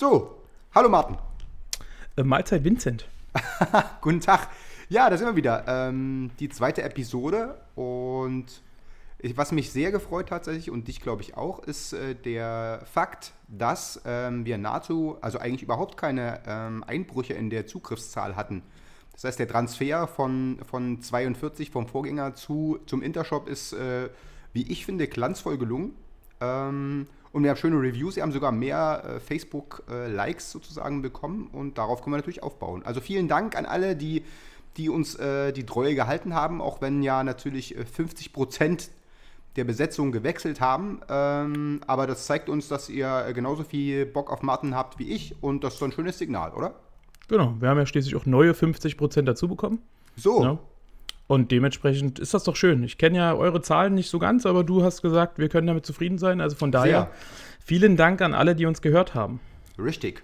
So, hallo Martin. Äh, Mahlzeit Vincent. Guten Tag. Ja, da sind wir wieder. Ähm, die zweite Episode und ich, was mich sehr gefreut tatsächlich und dich glaube ich auch, ist äh, der Fakt, dass ähm, wir nahezu, also eigentlich überhaupt keine ähm, Einbrüche in der Zugriffszahl hatten. Das heißt, der Transfer von, von 42 vom Vorgänger zu, zum Intershop ist, äh, wie ich finde, glanzvoll gelungen. Ähm, und wir haben schöne Reviews. Wir haben sogar mehr äh, Facebook-Likes sozusagen bekommen und darauf können wir natürlich aufbauen. Also vielen Dank an alle, die, die uns äh, die Treue gehalten haben, auch wenn ja natürlich äh, 50 Prozent der Besetzung gewechselt haben. Ähm, aber das zeigt uns, dass ihr äh, genauso viel Bock auf Martin habt wie ich und das ist so ein schönes Signal, oder? Genau, wir haben ja schließlich auch neue 50% dazu bekommen. So. Ja. Und dementsprechend ist das doch schön. Ich kenne ja eure Zahlen nicht so ganz, aber du hast gesagt, wir können damit zufrieden sein. Also von daher Sehr. vielen Dank an alle, die uns gehört haben. Richtig.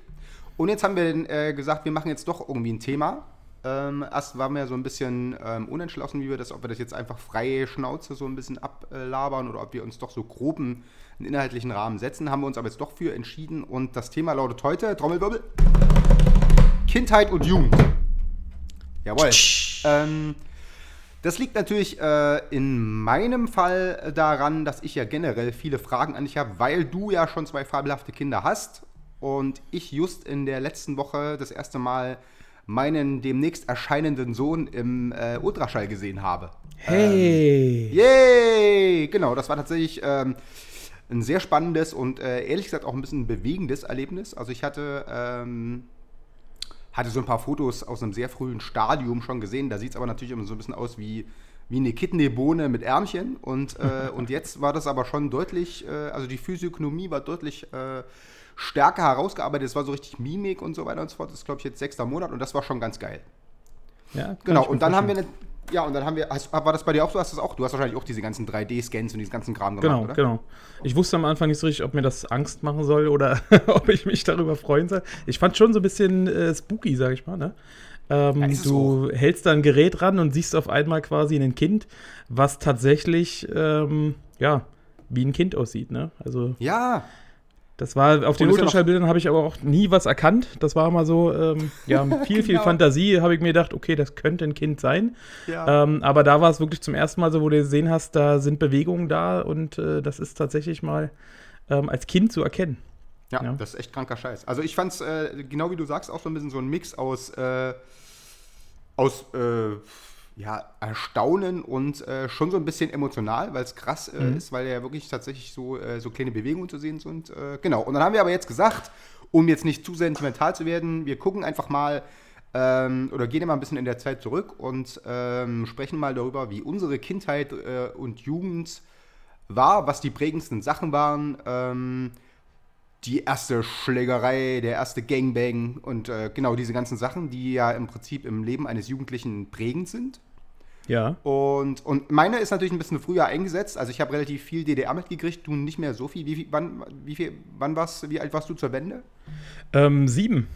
Und jetzt haben wir äh, gesagt, wir machen jetzt doch irgendwie ein Thema. Ähm, erst waren wir so ein bisschen ähm, unentschlossen, wie wir das, ob wir das jetzt einfach freie Schnauze so ein bisschen ablabern oder ob wir uns doch so groben einen inhaltlichen Rahmen setzen. Haben wir uns aber jetzt doch für entschieden und das Thema lautet heute, Trommelwirbel, Kindheit und Jugend. Jawohl. Ähm, das liegt natürlich äh, in meinem Fall daran, dass ich ja generell viele Fragen an dich habe, weil du ja schon zwei fabelhafte Kinder hast und ich just in der letzten Woche das erste Mal meinen demnächst erscheinenden Sohn im äh, Ultraschall gesehen habe. Hey! Yay! Genau, das war tatsächlich ähm, ein sehr spannendes und äh, ehrlich gesagt auch ein bisschen bewegendes Erlebnis. Also ich hatte, ähm, hatte so ein paar Fotos aus einem sehr frühen Stadium schon gesehen. Da sieht es aber natürlich immer so ein bisschen aus wie, wie eine Kidneybohne mit Ärmchen. Und, äh, und jetzt war das aber schon deutlich, äh, also die Physiognomie war deutlich äh, stärker herausgearbeitet. Es war so richtig Mimik und so weiter und so fort. Das ist, glaube ich, jetzt sechster Monat und das war schon ganz geil. Ja, Genau, und dann haben wir eine. Ja, und dann haben wir. Hast, war das bei dir auch so? Hast du das auch? Du hast wahrscheinlich auch diese ganzen 3D-Scans und diesen ganzen Kram gemacht, Genau, oder? genau. Ich wusste am Anfang nicht so richtig, ob mir das Angst machen soll oder ob ich mich darüber freuen soll. Ich fand schon so ein bisschen äh, spooky, sag ich mal. Ne? Ähm, Ja, du hältst da ein Gerät ran und siehst auf einmal quasi ein Kind, was tatsächlich, ähm, ja, wie ein Kind aussieht. Ne? Also Ja, das war, auf den Ultraschallbildern habe ich aber auch nie was erkannt. Das war immer so, ähm, ja, viel, viel Genau. Fantasie habe ich mir gedacht, okay, das könnte ein Kind sein. ja. Ähm, aber da war es wirklich zum ersten Mal so, wo du gesehen hast, da sind Bewegungen da und äh, das ist tatsächlich mal ähm, als Kind zu erkennen. ja, ja. das ist echt kranker Scheiß. Also ich fand's, äh, genau wie du sagst, auch so ein bisschen so ein Mix aus, äh, aus äh, ja, Erstaunen und äh, schon so ein bisschen emotional, weil es krass äh, Mhm. ist, weil ja wirklich tatsächlich so, äh, so kleine Bewegungen zu sehen sind. Äh, genau. Und dann haben wir aber jetzt gesagt, um jetzt nicht zu sentimental zu werden, wir gucken einfach mal ähm, oder gehen mal ein bisschen in der Zeit zurück und ähm, sprechen mal darüber, wie unsere Kindheit äh, und Jugend war, was die prägendsten Sachen waren. Ähm, die erste Schlägerei, der erste Gangbang und äh, genau diese ganzen Sachen, die ja im Prinzip im Leben eines Jugendlichen prägend sind. Ja. Und, und meine ist natürlich ein bisschen früher eingesetzt. Also ich habe relativ viel DDR mitgekriegt, du nicht mehr so viel. Wie, viel- wann, wie, viel, wann warst, wie alt warst du zur Wende? Ähm, sieben.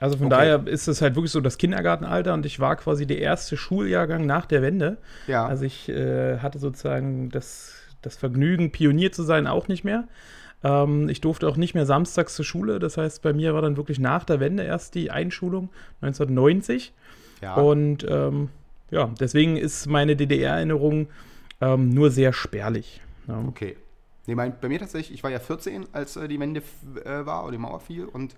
Also von Okay. daher ist es halt wirklich so das Kindergartenalter und ich war quasi der erste Schuljahrgang nach der Wende. Ja. Also ich äh, hatte sozusagen das, das Vergnügen, Pionier zu sein, auch nicht mehr. Ähm, ich durfte auch nicht mehr samstags zur Schule. Das heißt, bei mir war dann wirklich nach der Wende erst die Einschulung 1990. ja. Und ähm, ja, deswegen ist meine DDR-Erinnerung ähm, nur sehr spärlich. Ja. Okay. Nee, mein, bei mir tatsächlich, ich war ja 14, als äh, die Wende äh, war oder die Mauer fiel und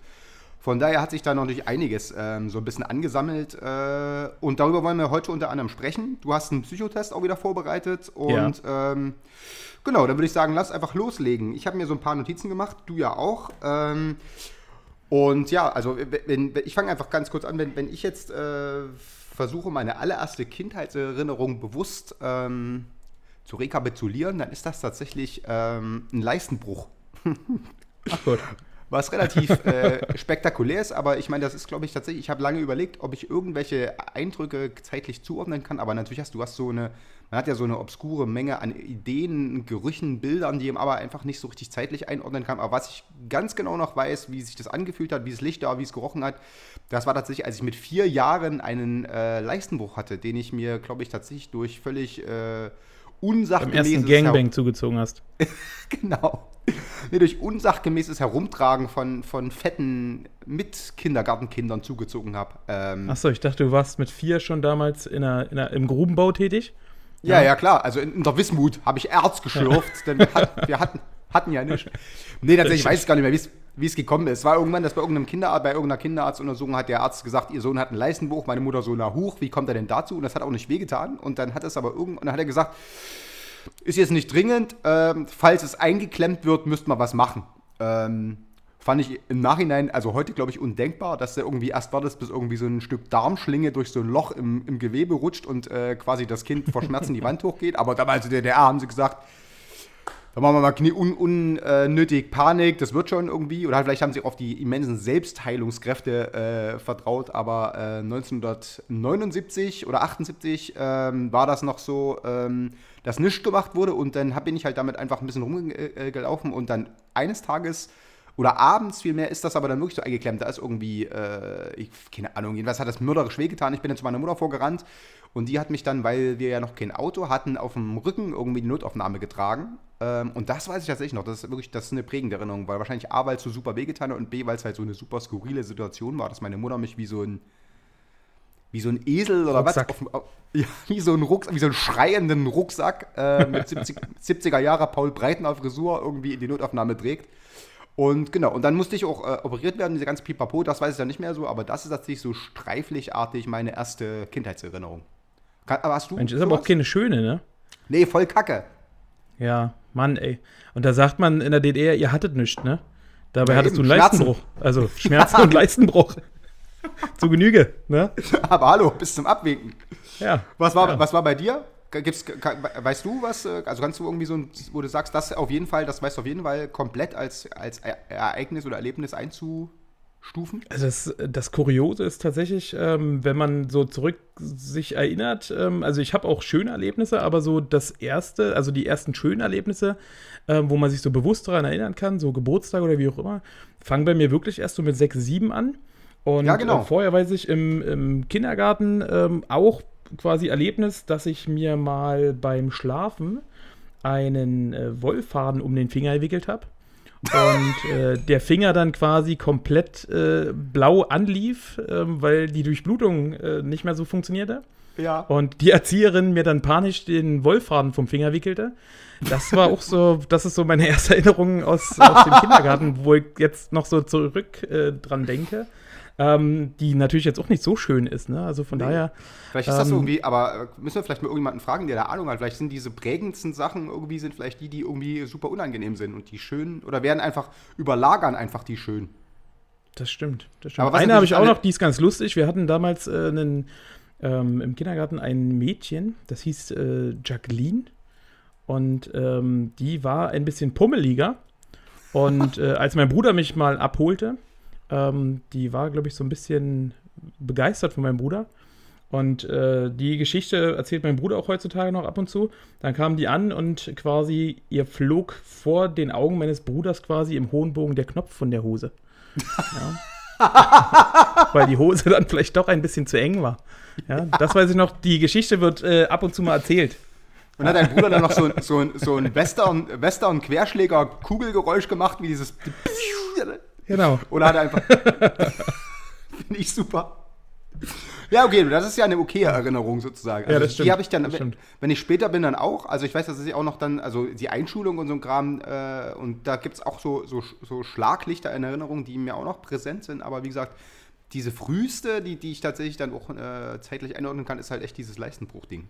von daher hat sich da noch natürlich einiges ähm, so ein bisschen angesammelt äh, und darüber wollen wir heute unter anderem sprechen. Du hast einen Psychotest auch wieder vorbereitet und ähm, genau, dann würde ich sagen, lass einfach loslegen. Ich habe mir so ein paar Notizen gemacht, du ja auch. Ähm, und ja, also wenn, wenn, ich fange einfach ganz kurz an, wenn, wenn ich jetzt äh, versuche, meine allererste Kindheitserinnerung bewusst ähm, zu rekapitulieren, dann ist das tatsächlich ähm, ein Leistenbruch. Ach Gott. Was relativ äh, spektakulär ist, aber ich meine, das ist, glaube ich, tatsächlich, ich habe lange überlegt, ob ich irgendwelche Eindrücke zeitlich zuordnen kann, aber natürlich hast du hast so eine, man hat ja so eine obskure Menge an Ideen, Gerüchen, Bildern, die man aber einfach nicht so richtig zeitlich einordnen kann, aber was ich ganz genau noch weiß, wie sich das angefühlt hat, wie es Licht war, wie es gerochen hat, das war tatsächlich, als ich mit vier Jahren einen äh, Leistenbruch hatte, den ich mir, glaube ich, tatsächlich durch völlig äh, unsachgemäßes ersten Gangbang zugezogen hast. Genau. Nee, durch unsachgemäßes Herumtragen von, von fetten Mit-Kindergartenkindern zugezogen habe. Ähm, Achso, ich dachte, du warst mit vier schon damals in einer, in einer, im Grubenbau tätig. ja, ja, klar. Also in, in der Wismut habe ich Erz geschlürft, denn wir, hat, wir hatten, hatten ja nichts. Nee, tatsächlich, ich weiß gar nicht mehr, wie es- gekommen ist. Es war irgendwann, dass bei irgendeinem Kinderarzt, bei irgendeiner Kinderarztuntersuchung hat der Arzt gesagt, ihr Sohn hat einen Leistenbruch, meine Mutter so, na huch, wie kommt er denn dazu? Und das hat auch nicht wehgetan. Und dann hat es aber irgendwann, und dann hat er gesagt, ist jetzt nicht dringend, ähm, falls es eingeklemmt wird, müsste man was machen. Ähm, fand ich im Nachhinein, also heute glaube ich undenkbar, dass der irgendwie erst wartet, bis irgendwie so ein Stück Darmschlinge durch so ein Loch im, im Gewebe rutscht und äh, quasi das Kind vor Schmerzen die Wand hochgeht. Aber damals in der DDR haben sie gesagt, da machen wir mal knie- un, unnötig Panik, das wird schon irgendwie. Oder vielleicht haben sie auf die immensen Selbstheilungskräfte äh, vertraut, aber äh, 1979 oder 78 ähm, war das noch so, ähm, dass nichts gemacht wurde. Und dann bin ich halt damit einfach ein bisschen rumgelaufen und dann eines Tages oder abends vielmehr ist das aber dann wirklich so eingeklemmt. Da ist irgendwie, äh, ich, keine Ahnung, jedenfalls hat das mörderisch wehgetan. Ich bin dann zu meiner Mutter vorgerannt und die hat mich dann, weil wir ja noch kein Auto hatten, auf dem Rücken irgendwie die Notaufnahme getragen. Ähm, und das weiß ich tatsächlich noch. Das ist wirklich, das ist eine prägende Erinnerung, weil wahrscheinlich A, weil es so super wehgetan hat und B, weil es halt so eine super skurrile Situation war, dass meine Mutter mich wie so ein wie so ein Esel oder Rucksack. was? Auf, auf, ja, wie so ein Rucksack, wie so einen schreienden Rucksack äh, mit 70, 70er Jahre Paul Breitner Frisur irgendwie in die Notaufnahme trägt. Und genau, und dann musste ich auch äh, operiert werden, diese ganze Pipapo, das weiß ich ja nicht mehr so, aber das ist tatsächlich so streiflichartig meine erste Kindheitserinnerung. Kann, aber hast du? Mensch, ist aber auch keine schöne, ne? Nee, voll kacke. Ja, Mann, ey. Und da sagt man in der DDR, ihr hattet nichts, ne? Dabei Ja, hattest eben, du einen Schmerzen. Leistenbruch. Also Schmerzen und Leistenbruch. Zu Genüge, ne? Aber hallo, bis zum Abwinken. Ja. Was war, ja. was war bei dir? Gibt's, weißt du was? äh, Also kannst du irgendwie so, wo du sagst, das auf jeden Fall, das weißt du auf jeden Fall komplett als, als Ereignis oder Erlebnis einzustufen? Also das, das Kuriose ist tatsächlich, ähm, wenn man so zurück sich erinnert, ähm, also ich habe auch schöne Erlebnisse, aber so das erste, also die ersten schönen Erlebnisse, ähm, wo man sich so bewusst daran erinnern kann, so Geburtstag oder wie auch immer, fangen bei mir wirklich erst so mit 6, 7 an. Und Ja, genau. äh, vorher weiß ich im, im Kindergarten ähm, auch quasi Erlebnis, dass ich mir mal beim Schlafen einen äh, Wollfaden um den Finger gewickelt habe. Und äh, der Finger dann quasi komplett äh, blau anlief, ähm, weil die Durchblutung äh, nicht mehr so funktionierte. Ja. Und die Erzieherin mir dann panisch den Wollfaden vom Finger wickelte. Das war auch so, das ist so meine erste Erinnerung aus, aus dem Kindergarten, wo ich jetzt noch so zurück äh, dran denke. Ähm, die natürlich jetzt auch nicht so schön ist, ne? Also von daher. Vielleicht ist das Ähm, irgendwie, aber äh, müssen wir vielleicht mal irgendjemanden fragen, der da Ahnung hat. Vielleicht sind diese prägendsten Sachen irgendwie, sind vielleicht die, die irgendwie super unangenehm sind und die schönen, oder werden einfach, überlagern einfach die schönen. Das stimmt. Das stimmt. Aber Eine habe ich auch noch, die ist ganz lustig. Wir hatten damals äh, einen, ähm, im Kindergarten ein Mädchen, das hieß äh, Jacqueline. Und ähm, die war ein bisschen pummeliger. Und äh, als mein Bruder mich mal abholte, ähm, die war, glaube ich, so ein bisschen begeistert von meinem Bruder. Und äh, die Geschichte erzählt mein Bruder auch heutzutage noch ab und zu. Dann kam die an und quasi ihr flog vor den Augen meines Bruders quasi im hohen Bogen der Knopf von der Hose. Weil die Hose dann vielleicht doch ein bisschen zu eng war. Ja, das weiß ich noch. Die Geschichte wird äh, ab und zu mal erzählt. Und hat dein Bruder dann noch so, ein- so, ein- so ein Western, Western-Querschläger-Kugelgeräusch gemacht, wie dieses. Genau. Oder hat er einfach. Finde ich super. Ja, okay, das ist ja eine okaye Erinnerung sozusagen. Also Ja, das Die stimmt, habe ich dann, wenn, wenn ich später bin, dann auch. Also ich weiß, dass ich auch noch dann, also die Einschulung und so ein Kram, äh, und da gibt es auch so, so, so Schlaglichter in Erinnerung, die mir auch noch präsent sind. Aber wie gesagt, diese früheste, die, die ich tatsächlich dann auch äh, zeitlich einordnen kann, ist halt echt dieses Leistenbruch-Ding.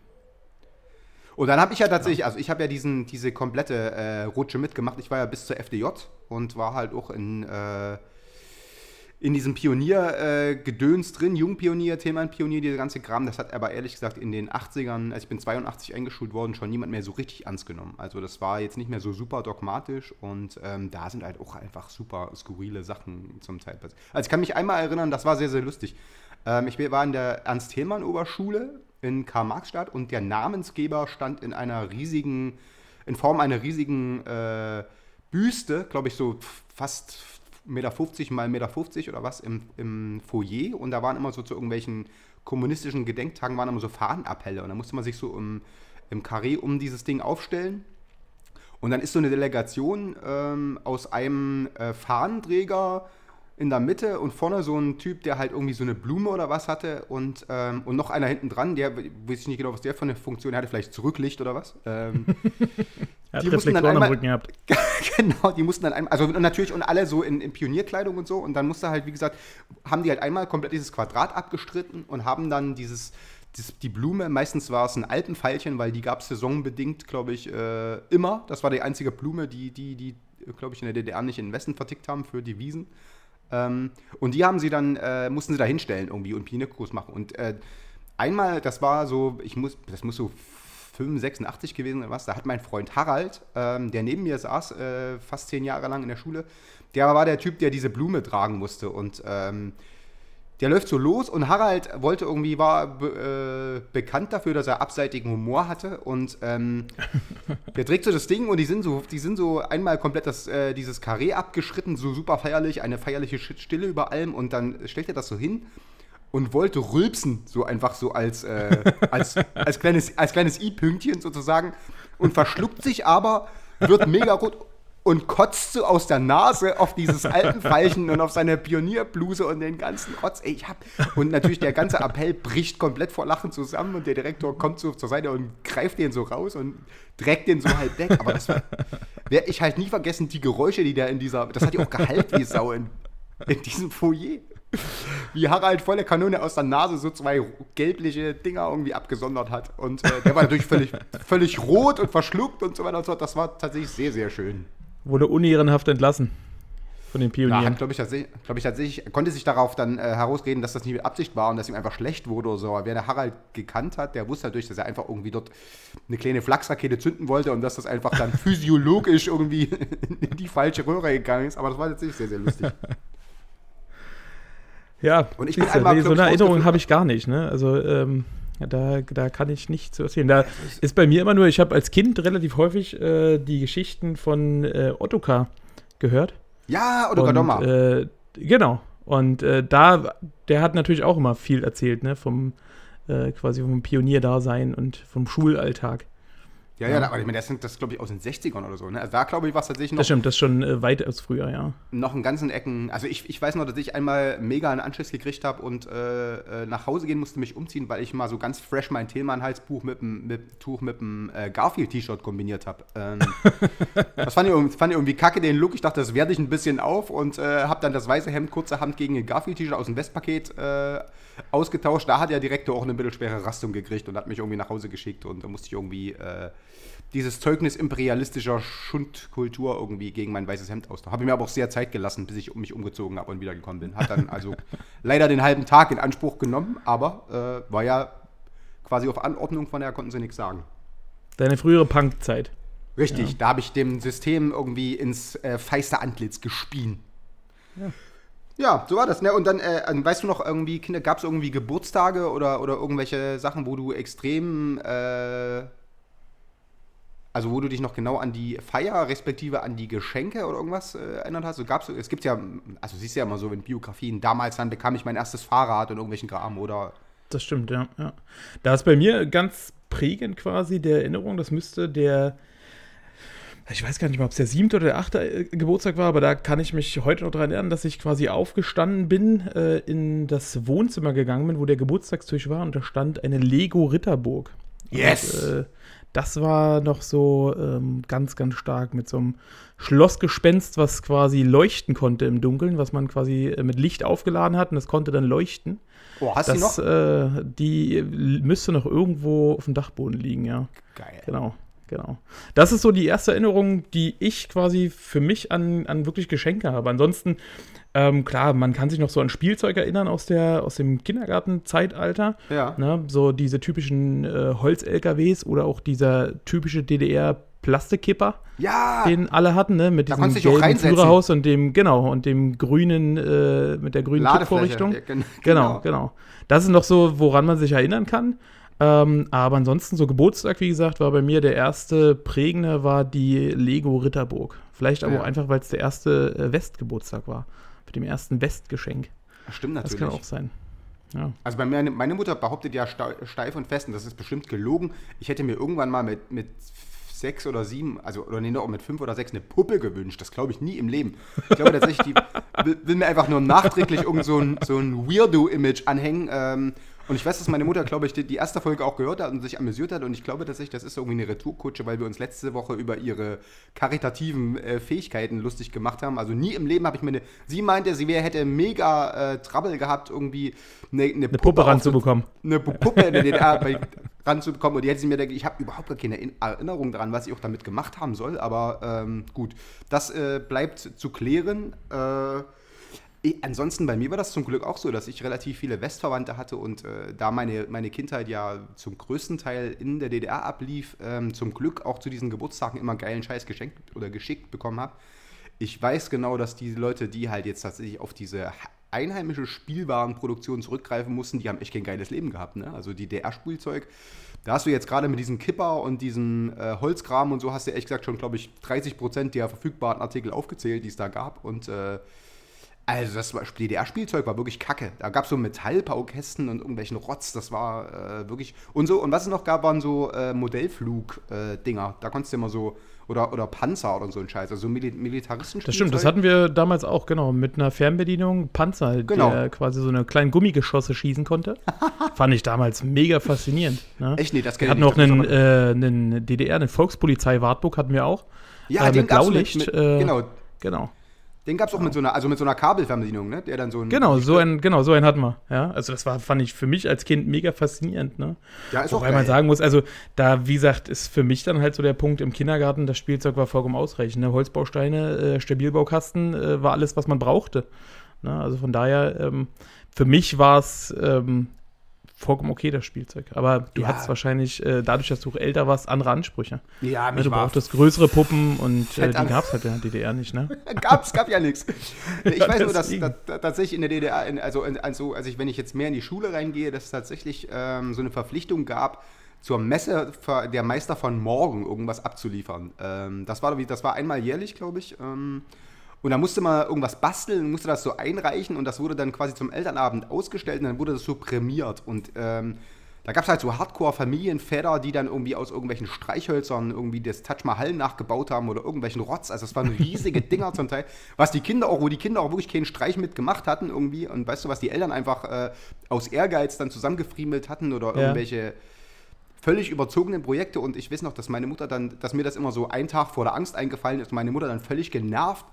Und dann habe ich ja tatsächlich, also ich habe ja diesen, diese komplette äh, Rutsche mitgemacht. Ich war ja bis zur FDJ und war halt auch in, äh, in diesem Pionier-Gedöns drin, Jungpionier, Themenpionier, dieser ganze Kram, das hat aber ehrlich gesagt in den 80ern, als ich bin 82 eingeschult worden, schon niemand mehr so richtig ernst genommen. Also das war jetzt nicht mehr so super dogmatisch und ähm, da sind halt auch einfach super skurrile Sachen zum Teil passiert. Also ich kann mich einmal erinnern, das war sehr, sehr lustig. Ähm, ich war in der Ernst-Thälmann-Oberschule in Karl-Marx-Stadt und der Namensgeber stand in einer riesigen, in Form einer riesigen äh, Büste, glaube ich so fast 1,50 Meter mal 1,50 Meter oder was im, im Foyer. Und da waren immer so zu irgendwelchen kommunistischen Gedenktagen waren immer so Fahnenappelle. Und da musste man sich so im, im Karree um dieses Ding aufstellen. Und dann ist so eine Delegation ähm, aus einem äh, Fahnenträger in der Mitte und vorne so ein Typ, der halt irgendwie so eine Blume oder was hatte und, ähm, und noch einer hinten dran, der, weiß ich nicht genau, was der für eine Funktion hatte, vielleicht Zurücklicht oder was. Ähm, Er hat Die mussten dann einmal- genau, die mussten dann einmal, also natürlich und alle so in, in Pionierkleidung und so und dann musste halt, wie gesagt, haben die halt einmal komplett dieses Quadrat abgestritten und haben dann dieses, dieses die Blume, meistens war es ein Alpenfeilchen, weil die gab es saisonbedingt, glaube ich, äh, immer. Das war die einzige Blume, die, die, die glaube ich, in der DDR nicht in den Westen vertickt haben für die Wiesen. Ähm, und die haben sie dann, äh, mussten sie da hinstellen irgendwie und Pionierkurs machen. Und äh, einmal, das war so, ich muss, das muss so 85, 86 gewesen oder was, da hat mein Freund Harald, ähm, der neben mir saß, äh, fast zehn Jahre lang in der Schule, der war der Typ, der diese Blume tragen musste und ähm, der läuft so los und Harald wollte irgendwie, war be, äh, bekannt dafür, dass er abseitigen Humor hatte und ähm, der trägt so das Ding und die sind so, die sind so einmal komplett das, äh, dieses Karree abgeschritten, so super feierlich, eine feierliche Stille über allem und dann stellt er das so hin und wollte rülpsen, so einfach so als, äh, als, als kleines, als kleines I-Pünktchen sozusagen und verschluckt sich aber, wird mega rot und kotzt so aus der Nase auf dieses Alpenfeilchen und auf seine Pionierbluse und den ganzen Rotz. Ey, ich hab, und natürlich der ganze Appell bricht komplett vor Lachen zusammen und der Direktor kommt so zur Seite und greift den so raus und trägt den so halb weg. Aber das werde ich halt nie vergessen, die Geräusche, die da in dieser, das hat ja auch Gehalt wie Sau in, in diesem Foyer. Wie Harald volle Kanone aus der Nase so zwei gelbliche Dinger irgendwie abgesondert hat. Und äh, der war natürlich völlig, völlig rot und verschluckt und so weiter und so. Das war tatsächlich sehr, sehr schön. Wurde unehrenhaft entlassen von den Pionieren. hat, glaube ich, tatsächlich, glaub ich, tatsächlich, konnte sich darauf dann äh, herausreden, dass das nicht mit Absicht war und dass ihm einfach schlecht wurde oder so. Aber wer der Harald gekannt hat, der wusste natürlich, dass er einfach irgendwie dort eine kleine Flachsrakete zünden wollte und dass das einfach dann physiologisch irgendwie in die falsche Röhre gegangen ist. Aber das war tatsächlich sehr, sehr lustig. Ja, Und ich bin einmal, nee, so eine Erinnerung habe ich gar nicht. Ne? Also ähm, da, da kann ich nicht zu erzählen. Da ist bei mir immer nur, ich habe als Kind relativ häufig äh, die Geschichten von äh, Ottokar gehört. Ja, Und, Gadoma. äh, genau. Und äh, da, der hat natürlich auch immer viel erzählt, ne? Vom äh, quasi vom Pionierdasein und vom Schulalltag. Ja, ja, aber ich meine, das sind das, glaube ich, aus den 60ern oder so. Ne? Also da, glaube ich, war es tatsächlich noch, Das stimmt, das ist schon äh, weitaus früher, ja. noch in ganzen Ecken. Also ich, ich weiß noch, dass ich einmal mega einen Anschluss gekriegt habe und äh, äh, nach Hause gehen musste, mich umziehen, weil ich mal so ganz fresh mein Thälmann-Halsbuch mit dem mit, Tuch mit dem äh, Garfield-T-Shirt kombiniert habe. Ähm, das fand ich, irgendwie- fand ich irgendwie kacke, den Look. Ich dachte, das werde ich ein bisschen auf und äh, habe dann das weiße Hemd kurzerhand gegen ein Garfield-T-Shirt aus dem Westpaket äh, ausgetauscht. Da hat der Direktor auch eine mittelschwere Rastung gekriegt und hat mich irgendwie nach Hause geschickt und da musste ich irgendwie äh, dieses Zeugnis imperialistischer Schundkultur irgendwie gegen mein weißes Hemd austauschen. Habe mir aber auch sehr Zeit gelassen, bis ich mich umgezogen habe und wiedergekommen bin. Hat dann also leider den halben Tag in Anspruch genommen, aber äh, war ja quasi auf Anordnung, von daher konnten sie nichts sagen. Deine frühere Punkzeit. Richtig, da habe ich dem System irgendwie ins äh, feiste Antlitz gespien. Ja. So war das. Ne? Und dann, äh, äh, weißt du noch, irgendwie, Kinder, gab es irgendwie Geburtstage oder, oder irgendwelche Sachen, wo du extrem, äh, also wo du dich noch genau an die Feier, respektive an die Geschenke oder irgendwas äh, erinnert hast? So gab's, es gibt ja, also siehst du ja immer so in Biografien, damals dann bekam ich mein erstes Fahrrad und irgendwelchen Kram oder Das stimmt, ja, ja. Da ist bei mir ganz prägend quasi der Erinnerung, das müsste der, ich weiß gar nicht mal, ob es der siebte oder der achte äh, Geburtstag war, aber da kann ich mich heute noch daran erinnern, dass ich quasi aufgestanden bin, äh, in das Wohnzimmer gegangen bin, wo der Geburtstagstisch war und da stand eine Lego-Ritterburg. Yes! Und, äh, das war noch so ähm, ganz, ganz stark mit so einem Schlossgespenst, was quasi leuchten konnte im Dunkeln, was man quasi äh, mit Licht aufgeladen hat und das konnte dann leuchten. Oh, hast du Das, noch? äh, die müsste noch irgendwo auf dem Dachboden liegen, ja. Geil. Genau, genau. Das ist so die erste Erinnerung, die ich quasi für mich an, an wirklich Geschenke habe. Ansonsten Ähm, klar, man kann sich noch so an Spielzeug erinnern aus, der, aus dem Kindergartenzeitalter. Ja. Ne? So diese typischen äh, Holz-LKWs oder auch dieser typische DDR-Plastikkipper, Ja! den alle hatten, ne? Mit Da diesem gelben. Führerhaus und dem, genau, und dem grünen, äh, mit der grünen. Kippvorrichtung. Ja, gen- Genau, genau. Das ist noch so, woran man sich erinnern kann. Ähm, aber ansonsten, so Geburtstag, wie gesagt, war bei mir der erste prägende, war die Lego Ritterburg. Vielleicht aber Ja. auch einfach, weil es der erste äh, Westgeburtstag war. Mit dem ersten Westgeschenk. Stimmt Das natürlich. kann auch sein. Ja. Also bei mir, meine Mutter behauptet ja stei- steif und fest, und das ist bestimmt gelogen. Ich hätte mir irgendwann mal mit, mit sechs oder sieben, also oder nee, noch mit fünf oder sechs eine Puppe gewünscht. Das glaube ich nie im Leben. Ich glaube tatsächlich, die will, will mir einfach nur nachträglich irgend so ein, so ein Weirdo-Image anhängen. Ähm, und ich weiß, dass meine Mutter, glaube ich, die, die erste Folge auch gehört hat und sich amüsiert hat. Und ich glaube tatsächlich, das ist irgendwie eine Retourkutsche, weil wir uns letzte Woche über ihre karitativen äh, Fähigkeiten lustig gemacht haben. Also nie im Leben habe ich mir eine. Sie meinte, sie wär, hätte mega äh, Trouble gehabt, irgendwie eine, eine, Eine Puppe auf- ranzubekommen. eine Pu- Puppe in der DDR bei, ranzubekommen. Und die hätte sie mir, gedacht, ich habe überhaupt gar keine In- Erinnerung daran, was ich auch damit gemacht haben soll. Aber ähm, gut, das äh, bleibt zu klären. Äh, ich, ansonsten bei mir war das zum Glück auch so, dass ich relativ viele Westverwandte hatte und äh, da meine, meine Kindheit ja zum größten Teil in der DDR ablief, ähm, zum Glück auch zu diesen Geburtstagen immer geilen Scheiß geschenkt oder geschickt bekommen habe. Ich weiß genau, dass die Leute, die halt jetzt tatsächlich auf diese einheimische Spielwarenproduktion zurückgreifen mussten, die haben echt kein geiles Leben gehabt. Ne? Also die DR-Spielzeug, da hast du jetzt gerade mit diesem Kipper und diesem äh, Holzkram und so, hast du ehrlich gesagt schon, glaube ich, 30 Prozent der verfügbaren Artikel aufgezählt, die es da gab. Und äh, also das war- DDR-Spielzeug war wirklich kacke. Da gab es so Metallbaukästen und irgendwelchen Rotz, das war äh, wirklich. Und so, und was es noch gab, waren so äh, Modellflug-Dinger. da konntest du immer so, oder, oder Panzer oder so ein Scheiß, also Mil Militaristen. Das stimmt, das hatten wir damals auch, genau, mit einer Fernbedienung, Panzer, Genau. der quasi so eine kleinen Gummigeschosse schießen konnte. Fand ich damals mega faszinierend. Ne? Echt? Nee, das Wir kenn ich hatten auch nicht, das einen, äh, einen DDR, eine Volkspolizei-Wartburg hatten wir auch. Ja, äh, den mit gab's mit- Blaulicht. mit- äh, genau. Genau. Den gab es auch mit so einer, also mit so einer Kabelfernbedienung, ne? Der dann so ein. Genau, so ein, genau, so einen hatten wir. Ja, also das war, fand ich für mich als Kind mega faszinierend, ne? Ja, ist auch Wobei geil. man sagen muss, also da, wie gesagt, ist für mich dann halt so der Punkt im Kindergarten, das Spielzeug war vollkommen ausreichend. Ne? Holzbausteine, äh, Stabilbaukasten äh, war alles, was man brauchte. Ne? Also von daher, ähm, für mich war es ähm, vollkommen okay, das Spielzeug. Aber du Ja. hattest wahrscheinlich, äh, dadurch, dass du älter warst, andere Ansprüche. Ja, mich Du war brauchtest größere Puppen und äh, die gab es halt in der DDR nicht, ne? gab's, gab ja nichts. Ich Ja, weiß nur, dass, dass, tatsächlich in der DDR, in, also, in, also, also ich, wenn ich jetzt mehr in die Schule reingehe, dass es tatsächlich ähm, so eine Verpflichtung gab, zur Messe der Meister von morgen irgendwas abzuliefern. Ähm, das, war, wie- das war einmal jährlich, glaube ich. Ähm, und da musste man irgendwas basteln, musste das so einreichen und das wurde dann quasi zum Elternabend ausgestellt und dann wurde das so prämiert. Und ähm, da gab es halt so Hardcore-Familienväter, die dann irgendwie aus irgendwelchen Streichhölzern irgendwie das Taj Mahal nachgebaut haben oder irgendwelchen Rotz. Also es waren riesige Dinger zum Teil, was die Kinder auch, wo die Kinder auch wirklich keinen Streich mit gemacht hatten irgendwie. Und weißt du, was die Eltern einfach äh, aus Ehrgeiz dann zusammengefriemelt hatten oder Ja. irgendwelche völlig überzogenen Projekte. Und ich weiß noch, dass meine Mutter dann, dass mir das immer so ein Tag vor der Angst eingefallen ist, meine Mutter dann völlig genervt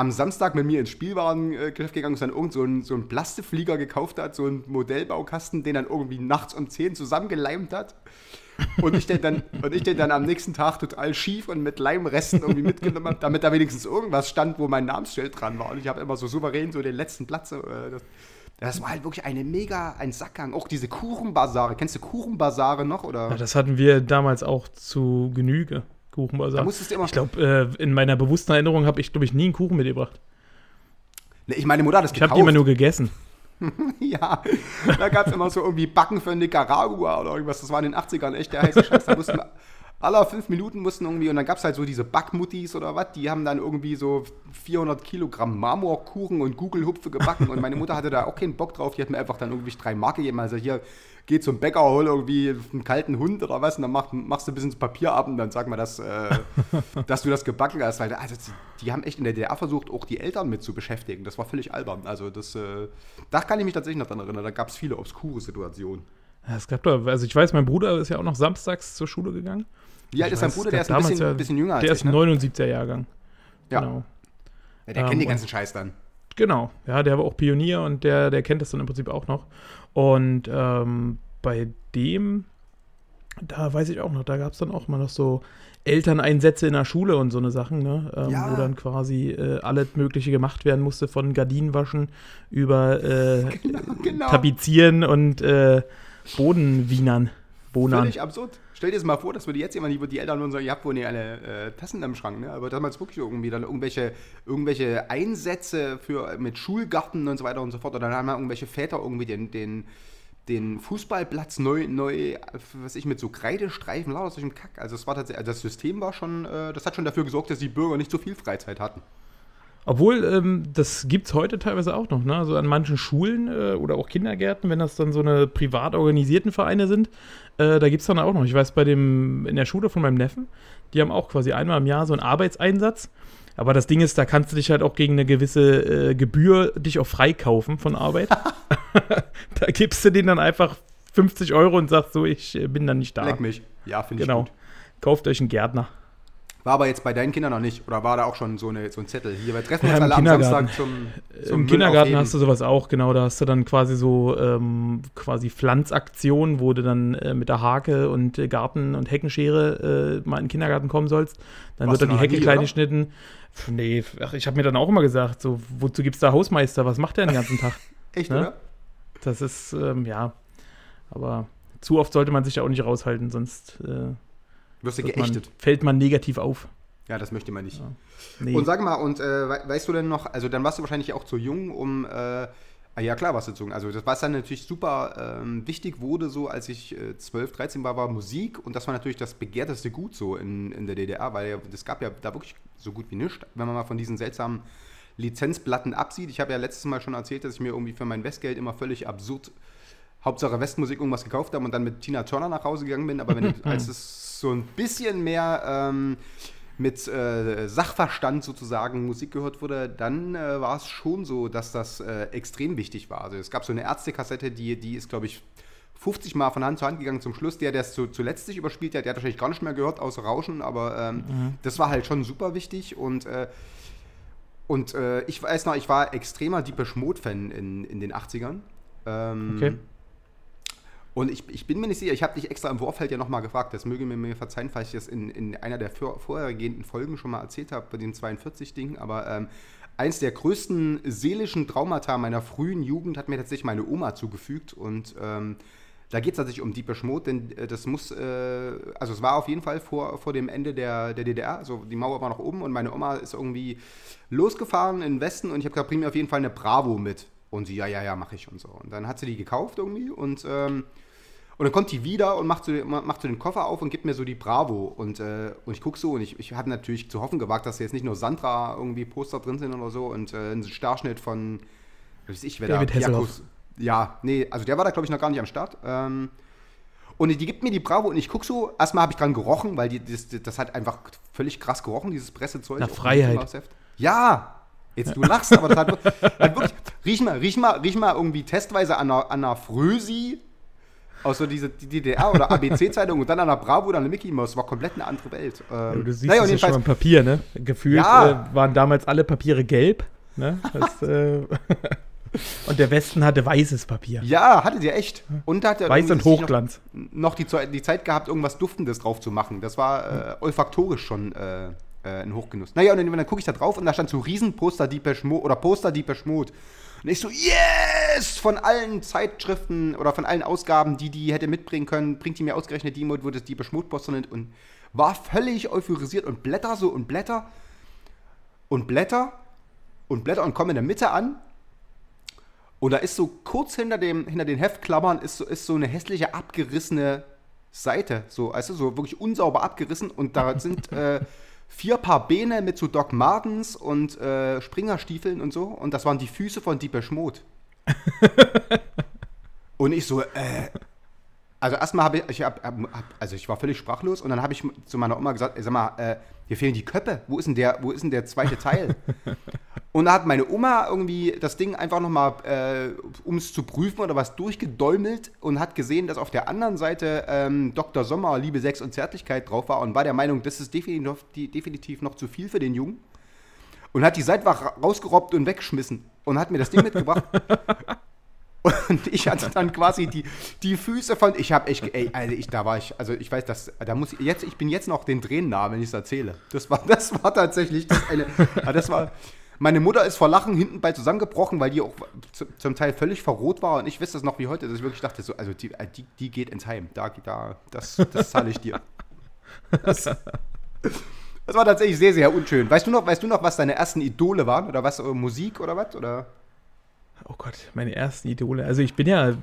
am Samstag mit mir ins Spielwarengeschäft gegangen ist, dann irgend so ein, so ein Plastiflieger gekauft hat, so ein Modellbaukasten, den dann irgendwie nachts um 10 zusammengeleimt hat. Und ich den dann, und ich den dann am nächsten Tag total schief und mit Leimresten irgendwie mitgenommen habe, damit da wenigstens irgendwas stand, wo mein Namensschild dran war. Und ich habe immer so souverän so den letzten Platz. Äh, das, das war halt wirklich eine mega, ein Sackgang. Auch diese Kuchenbasare. Kennst du Kuchenbasare noch? Oder? Ja, das hatten wir damals auch zu Genüge. Kuchenbasar. Du immer- ich glaube, äh, in meiner bewussten Erinnerung habe ich, glaube ich, nie einen Kuchen mitgebracht. Ne, ich meine Mutter hat das Ich habe die immer nur gegessen. Ja, da gab es immer so irgendwie Backen für Nicaragua oder irgendwas. Das war in den 80ern echt der heiße Scheiß. Da mussten alle fünf Minuten mussten irgendwie, und dann gab es halt so diese Backmuttis oder was, die haben dann irgendwie so 400 Kilogramm Marmorkuchen und Gugelhupfe gebacken. Und meine Mutter hatte da auch keinen Bock drauf. Die hat mir einfach dann irgendwie drei Mark gegeben. Also hier, geh zum Bäcker, hol irgendwie einen kalten Hund oder was und dann mach, machst du ein bisschen das Papier ab und dann sag mal, dass, äh, dass du das gebacken hast. Weil also, die, die haben echt in der DDR versucht, auch die Eltern mit zu beschäftigen. Das war völlig albern. Also das, äh, da kann ich mich tatsächlich noch dran erinnern. Da gab es viele obskure Situationen. Es gab doch, also ich weiß, mein Bruder ist ja auch noch samstags zur Schule gegangen. Wie alt Ich ist dein Bruder? Der ist ein bisschen, ja- bisschen jünger als Der ich, ist ne? 79er Jahrgang. Ja. Genau. Ja, der Ähm, kennt den ganzen Scheiß dann. Genau, ja, der war auch Pionier und der, der kennt das dann im Prinzip auch noch. Und ähm, bei dem da weiß ich auch noch, da gab es dann auch mal noch so Elterneinsätze in der Schule und so eine Sachen, ne? Ähm, Ja. wo dann quasi äh, alles Mögliche gemacht werden musste, von Gardinenwaschen über äh, genau. Tapezieren und äh, Bodenwienern. Bonern. Völlig absurd. Stell dir das mal vor, das würde jetzt jemand, die, die Eltern nur sagen, ihr habt wohl nicht alle äh, Tassen im Schrank, ne? Aber damals wirklich irgendwie dann irgendwelche, irgendwelche Einsätze für, mit Schulgarten und so weiter und so fort. Oder dann haben wir irgendwelche Väter irgendwie den, den, den Fußballplatz neu, neu, was ich, mit so Kreidestreifen, lauter solchem Kack. Also es war tatsächlich, also das System war schon, äh, das hat schon dafür gesorgt, dass die Bürger nicht so viel Freizeit hatten. Obwohl, ähm, das gibt es heute teilweise auch noch, ne? Also an manchen Schulen äh, oder auch Kindergärten, wenn das dann so eine privat organisierten Vereine sind, äh, da gibt es dann auch noch. Ich weiß, bei dem, in der Schule von meinem Neffen, die haben auch quasi einmal im Jahr so einen Arbeitseinsatz. Aber das Ding ist, da kannst du dich halt auch gegen eine gewisse äh, Gebühr dich auch freikaufen von Arbeit. da gibst du denen dann einfach 50 Euro und sagst so, ich äh, bin dann nicht da. Leck mich. Ja, finde ich Genau. gut. Kauft euch einen Gärtner. War aber jetzt bei deinen Kindern noch nicht. Oder war da auch schon so, eine, so ein Zettel? Hier, wir treffen Ja, uns alle am. Samstag zum, zum Im Kindergarten hast du sowas auch, genau. Da hast du dann quasi so ähm, quasi Pflanzaktionen, wo du dann äh, mit der Hake und äh, Garten- und Heckenschere äh, mal in den Kindergarten kommen sollst. Dann Warst wird dann die Hecke klein geschnitten. Nee, ach, ich habe mir dann auch immer gesagt, so, wozu gibt's da Hausmeister? Was macht der den ganzen Tag? Echt, Ne? oder? Das ist, ähm, ja, aber zu oft sollte man sich da auch nicht raushalten, sonst äh, Wirst du wird man, geächtet. fällt man negativ auf. Ja, das möchte man nicht. Nee. Und sag mal, und äh, we- weißt du denn noch, also dann warst du wahrscheinlich auch zu jung, um, äh, ah ja klar warst du zu jung, also das, was dann natürlich super ähm, wichtig wurde, so als ich äh, 12, 13 war, war Musik und das war natürlich das begehrteste Gut so in, in der DDR, weil ja, das gab ja da wirklich so gut wie nichts, wenn man mal von diesen seltsamen Lizenzplatten absieht. Ich habe ja letztes Mal schon erzählt, dass ich mir irgendwie für mein Westgeld immer völlig absurd Hauptsache Westmusik irgendwas gekauft habe und dann mit Tina Turner nach Hause gegangen bin, aber wenn, als es so ein bisschen mehr ähm, mit äh, Sachverstand sozusagen Musik gehört wurde, dann äh, war es schon so, dass das äh, extrem wichtig war. Also es gab so eine Ärztekassette, die, die ist, glaube ich, 50 Mal von Hand zu Hand gegangen zum Schluss. Der, der es zu, zuletzt sich überspielt hat, der hat wahrscheinlich gar nicht mehr gehört, außer Rauschen, aber ähm, das war halt schon super wichtig und äh, und äh, ich weiß noch, ich war extremer Deepesh Mode-Fan in, in den 80ern. Ähm, Okay. Und ich, ich bin mir nicht sicher, ich habe dich extra im Vorfeld ja nochmal gefragt, das möge mir, mir verzeihen, falls ich das in, in einer der vor, vorhergehenden Folgen schon mal erzählt habe, bei den 42-Dingen, aber ähm, eins der größten seelischen Traumata meiner frühen Jugend hat mir tatsächlich meine Oma zugefügt und ähm, da geht es tatsächlich um Deepesh Mode, denn äh, das muss, äh, also es war auf jeden Fall vor, vor dem Ende der, der DDR, also die Mauer war noch oben und meine Oma ist irgendwie losgefahren in den Westen und ich habe gesagt, bring mir auf jeden Fall eine Bravo mit. Und sie, ja, ja, ja, mache ich und so. Und dann hat sie die gekauft irgendwie und, ähm, und dann kommt die wieder und macht so, macht so den Koffer auf und gibt mir so die Bravo. Und, äh, und ich gucke so und ich, ich habe natürlich zu hoffen gewagt, dass da jetzt nicht nur Sandra irgendwie Poster drin sind oder so und äh, ein Starschnitt von, was weiß ich, wer David da. Jakobs- Ja, nee, also der war da, glaube ich, noch gar nicht am Start. Ähm, und die gibt mir die Bravo und ich gucke so, erstmal habe ich dran gerochen, weil die, das, das hat einfach völlig krass gerochen, dieses Pressezeug. Nach Freiheit. Ja, jetzt du lachst, aber das hat, hat wirklich, riech mal, riech mal, riech mal irgendwie testweise an einer, an einer Frösi aus so diese die DDR oder ABC-Zeitung und dann an der Bravo oder an der Mickey Mouse, war komplett eine andere Welt. Ähm, Du siehst naja, es und ja schon am Papier, ne? Gefühlt Ja. äh, waren damals alle Papiere gelb, ne? Das, äh, und der Westen hatte weißes Papier. ja, hatte der echt. Und hat Weiß und Hochglanz. Noch, noch die, die Zeit gehabt, irgendwas Duftendes drauf zu machen. Das war äh, olfaktorisch schon äh, äh, ein Hochgenuss. Naja, und dann, dann gucke ich da drauf und da stand so Riesenposter Deepesh Mode oder Poster Deepesh Mode. Und ich so, yes! Von allen Zeitschriften oder von allen Ausgaben, die die hätte mitbringen können, bringt die mir ausgerechnet die Mode, wo das Mode Poster nennt und war völlig euphorisiert und blätter so und blätter und blätter und blätter und komme in der Mitte an und da ist so kurz hinter, dem, hinter den Heftklammern ist so, ist so eine hässliche abgerissene Seite. So, also so wirklich unsauber abgerissen. Und da sind äh, vier Paar Beine mit so Doc Martens und äh, Springerstiefeln und so. Und das waren die Füße von Deepesh Mode. und ich so, äh. Also erstmal habe ich, ich hab, hab, also ich war völlig sprachlos und dann habe ich zu meiner Oma gesagt, ey, sag mal, äh, hier fehlen die Köpfe. Wo ist denn der, wo ist denn der zweite Teil? Und da hat meine Oma irgendwie das Ding einfach nochmal, äh, um es zu prüfen oder was, durchgedäumelt und hat gesehen, dass auf der anderen Seite ähm, Dr. Sommer, Liebe, Sex und Zärtlichkeit drauf war und war der Meinung, das ist definitiv, definitiv noch zu viel für den Jungen. Und hat die Seite ra- rausgerobbt und weggeschmissen und hat mir das Ding mitgebracht. Und ich hatte dann quasi die, die Füße von, ich habe echt, ey, also ich, da war ich, also ich weiß, dass, da muss ich jetzt, ich bin jetzt noch den Tränen nah, wenn ich es erzähle. Das war, das war tatsächlich das eine, das war, meine Mutter ist vor Lachen hinten bei zusammengebrochen, weil die auch zu, zum Teil völlig verrot war und ich weiß das noch wie heute, dass ich wirklich dachte, so, also die, die, die geht ins Heim, da, da, das, das zahle ich dir. Das, das war tatsächlich sehr, sehr unschön. Weißt du noch, weißt du noch, was deine ersten Idole waren oder was, Musik oder was, oder? Oh Gott, meine ersten Idole. Also ich bin ja,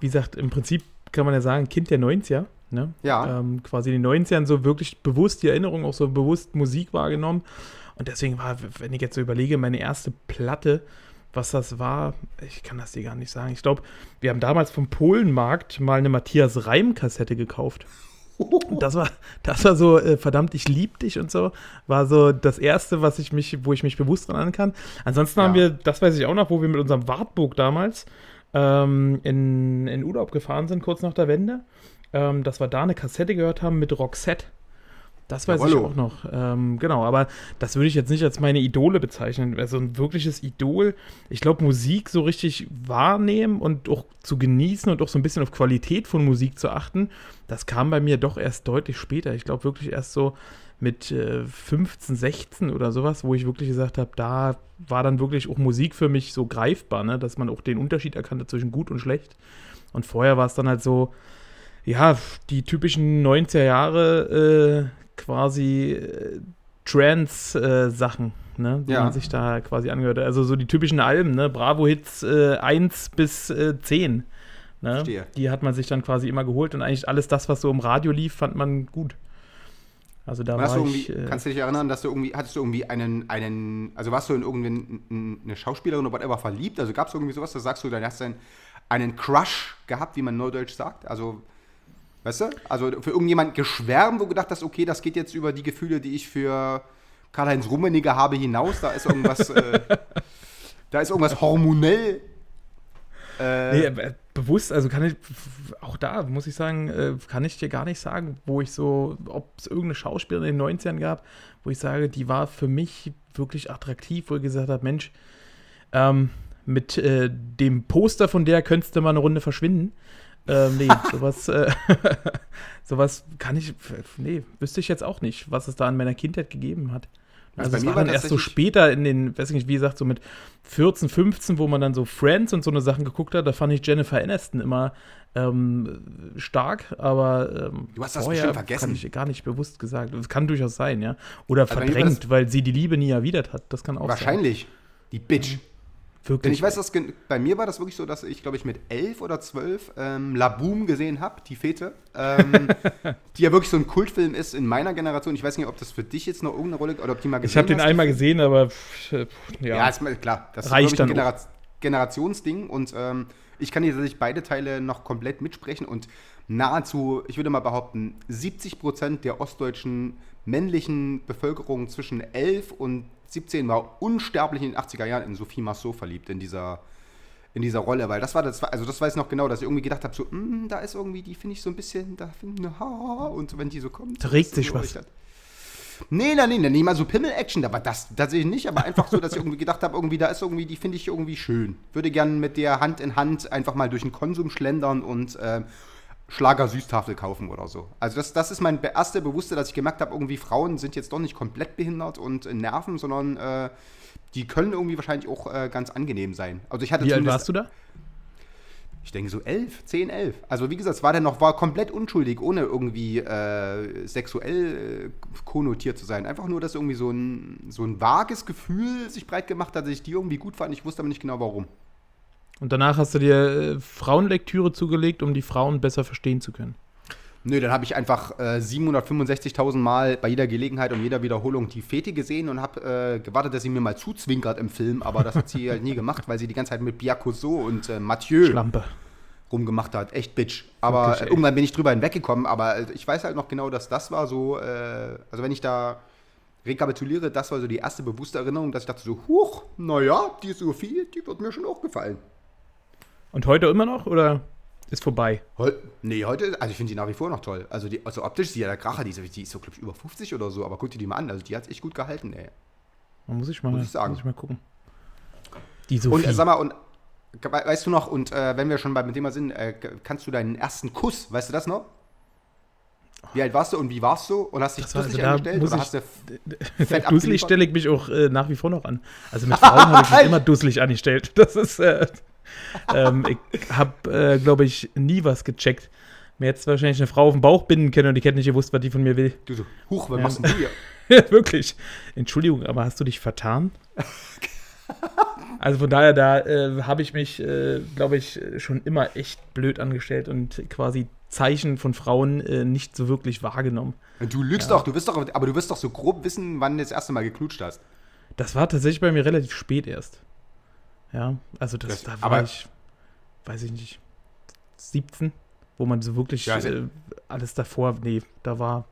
wie gesagt, im Prinzip kann man ja sagen, Kind der 90er. Ne? Ja. Ähm, quasi in den 90ern so wirklich bewusst die Erinnerung, auch so bewusst Musik wahrgenommen. Und deswegen war, wenn ich jetzt so überlege, meine erste Platte, was das war, ich kann das dir gar nicht sagen. Ich glaube, wir haben damals vom Polenmarkt mal eine Matthias Reim-Kassette gekauft. Und das war, das war so, äh, verdammt, ich lieb dich und so, war so das erste, was ich mich, wo ich mich bewusst dran kann. Ansonsten Ja. haben wir, das weiß ich auch noch, wo wir mit unserem Wartburg damals ähm, in, in Urlaub gefahren sind, kurz nach der Wende, ähm, dass wir da eine Kassette gehört haben mit Roxette. Das weiß ich Jawollo. auch noch. Ähm, genau, aber das würde ich jetzt nicht als meine Idole bezeichnen. Also ein wirkliches Idol. Ich glaube, Musik so richtig wahrnehmen und auch zu genießen und auch so ein bisschen auf Qualität von Musik zu achten, das kam bei mir doch erst deutlich später. Ich glaube wirklich erst so mit äh, 15, 16 oder sowas, wo ich wirklich gesagt habe, da war dann wirklich auch Musik für mich so greifbar, ne? dass man auch den Unterschied erkannte zwischen gut und schlecht. Und vorher war es dann halt so, ja, die typischen 90er Jahre äh, quasi äh, Trance-Sachen, ne, die Ja. man sich da quasi angehört. hat. Also so die typischen Alben, ne, Bravo-Hits äh, 1 bis äh, 10. Ne? Verstehe. Die hat man sich dann quasi immer geholt und eigentlich alles das, was so im Radio lief, fand man gut. Also da hast war ich. Äh, kannst du dich erinnern, dass du irgendwie, hattest du irgendwie einen, einen, also warst du in irgendwie eine Schauspielerin oder whatever verliebt? Also gab es irgendwie sowas, da sagst du, dann hast du einen, einen Crush gehabt, wie man neudeutsch sagt? Also, weißt du? Also für irgendjemand geschwärmt, wo du gedacht hast, okay, das geht jetzt über die Gefühle, die ich für Karl-Heinz Rummenigge habe hinaus, da ist irgendwas, äh, da ist irgendwas hormonell. Äh, Nee, bewusst, also kann ich, auch da muss ich sagen, äh, kann ich dir gar nicht sagen, wo ich so, ob es irgendeine Schauspielerin in den 90ern gab, wo ich sage, die war für mich wirklich attraktiv, wo ich gesagt habe, Mensch, ähm, mit äh, dem Poster von der könntest du mal eine Runde verschwinden. Ähm, nee, sowas, äh, sowas kann ich, nee, wüsste ich jetzt auch nicht, was es da in meiner Kindheit gegeben hat. Also Also, es war dann erst so später in den, weiß ich nicht, wie gesagt, so mit 14, 15, wo man dann so Friends und so eine Sachen geguckt hat, da fand ich Jennifer Aniston immer ähm, stark, aber ähm, Du hast das vorher vergessen. kann ich gar nicht bewusst gesagt. Das kann durchaus sein, ja. Oder Also verdrängt, weil sie die Liebe nie erwidert hat. Das kann auch wahrscheinlich. Die Bitch. Wirklich. Denn ich weiß, dass bei mir war das wirklich so, dass ich, glaube ich, mit elf oder zwölf ähm, La Boom gesehen habe, die Fete, ähm, die ja wirklich so ein Kultfilm ist in meiner Generation. Ich weiß nicht, ob das für dich jetzt noch irgendeine Rolle oder ob die mal gesehen ich habe den hast, einmal gesehen, aber pff, äh, ja. Ja, ist klar. Das Reicht ist, glaube ich, ein Genera Generationsding und ähm, ich kann hier tatsächlich beide Teile noch komplett mitsprechen und nahezu, ich würde mal behaupten, 70 Prozent der ostdeutschen männlichen Bevölkerung zwischen 11 und 17 war unsterblich in den 80er Jahren in Sophie Marceau verliebt, in dieser, in dieser Rolle, weil das war das, also das weiß ich noch genau, dass ich irgendwie gedacht habe, so, "Mm, da ist irgendwie, die finde ich so ein bisschen, da finde ich, ha, und wenn die so kommt. Trägt das sich was. ich dachte, Nee, nein, nein, nicht mal so Pimmel-Action, aber das tatsächlich nicht, aber einfach so, dass ich irgendwie gedacht habe, irgendwie, da ist irgendwie, die finde ich irgendwie schön. Würde gern mit der Hand in Hand einfach mal durch den Konsum schlendern und ähm, Schlager Süßtafel kaufen oder so. Also das, das ist mein be- erste Bewusste, dass ich gemerkt habe, irgendwie Frauen sind jetzt doch nicht komplett behindert und äh, nerven, sondern äh, die können irgendwie wahrscheinlich auch äh, ganz angenehm sein. Also ich hatte Wie alt warst du da? ich denke so elf, zehn, elf. Also wie gesagt, es war dann noch, war komplett unschuldig, ohne irgendwie äh, sexuell äh, konnotiert zu sein. Einfach nur, dass irgendwie so ein, so ein vages Gefühl sich breit gemacht hat, dass ich die irgendwie gut fand. Ich wusste aber nicht genau warum. Und danach hast du dir äh, Frauenlektüre zugelegt, um die Frauen besser verstehen zu können. Nö, dann habe ich einfach äh, 765.000 Mal bei jeder Gelegenheit und jeder Wiederholung die Fete gesehen und habe äh, gewartet, dass sie mir mal zuzwinkert im Film, aber das hat sie halt nie gemacht, weil sie die ganze Zeit mit Bia Cousseau und äh, Mathieu Schlampe. rumgemacht hat. Echt Bitch. Aber Wirklich, irgendwann bin ich drüber hinweggekommen. Aber äh, ich weiß halt noch genau, dass das war so, äh, also wenn ich da rekapituliere, das war so die erste bewusste Erinnerung, dass ich dachte so, huch, naja, die Sophie, die wird mir schon auch gefallen. Und heute immer noch oder ist vorbei? Heu nee, heute, also ich finde die nach wie vor noch toll. Also, die, also optisch ist die ja der Kracher, die ist, die ist so, glaube ich, über 50 oder so, aber guck dir die mal an, also die hat echt gut gehalten, ey. Da muss ich mal, Muss ich sagen. Muss ich mal gucken. Die Sophie. Und äh, sag mal, und We- Weißt du noch, und äh, wenn wir schon beim Thema sind, äh, kannst du deinen ersten Kuss, weißt du das noch? Wie alt warst du und wie warst du? Und hast dich dusselig also angestellt? muss Oder ich- hast du fett Dusselig stelle ich mich auch äh, nach wie vor noch an. Also mit Frauen habe ich mich immer dusselig angestellt. Das ist, äh, ähm, ich habe, äh, glaube ich, nie was gecheckt. Mir jetzt wahrscheinlich eine Frau auf den Bauch binden können und ich hätte nicht gewusst, was die von mir will. Du so, huch, was Ja. machst du hier? Wirklich. Entschuldigung, aber hast du dich vertan? Also von daher, da äh, habe ich mich, äh, glaube ich, schon immer echt blöd angestellt und quasi Zeichen von Frauen äh, nicht so wirklich wahrgenommen. Du lügst doch, du wirst doch, aber du wirst doch so grob wissen, wann du das erste Mal geknutscht hast. Das war tatsächlich bei mir relativ spät erst. Ja, also das, Das- da war ich, weiß ich nicht, 17, wo man so wirklich Ja, also- äh, alles davor, nee, da war,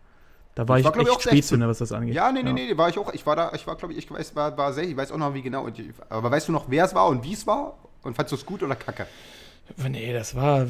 da war Ich ich, war, ich, echt Spätzünder, was das angeht. Ja, nee, nee, nee, war ich auch. Ich war da, ich war, glaube ich, ich weiß, war, war sehr, ich weiß auch noch, wie genau. Ich- Aber weißt du noch, wer es war und wie es war? Und fandst du es gut oder kacke? Nee, das war,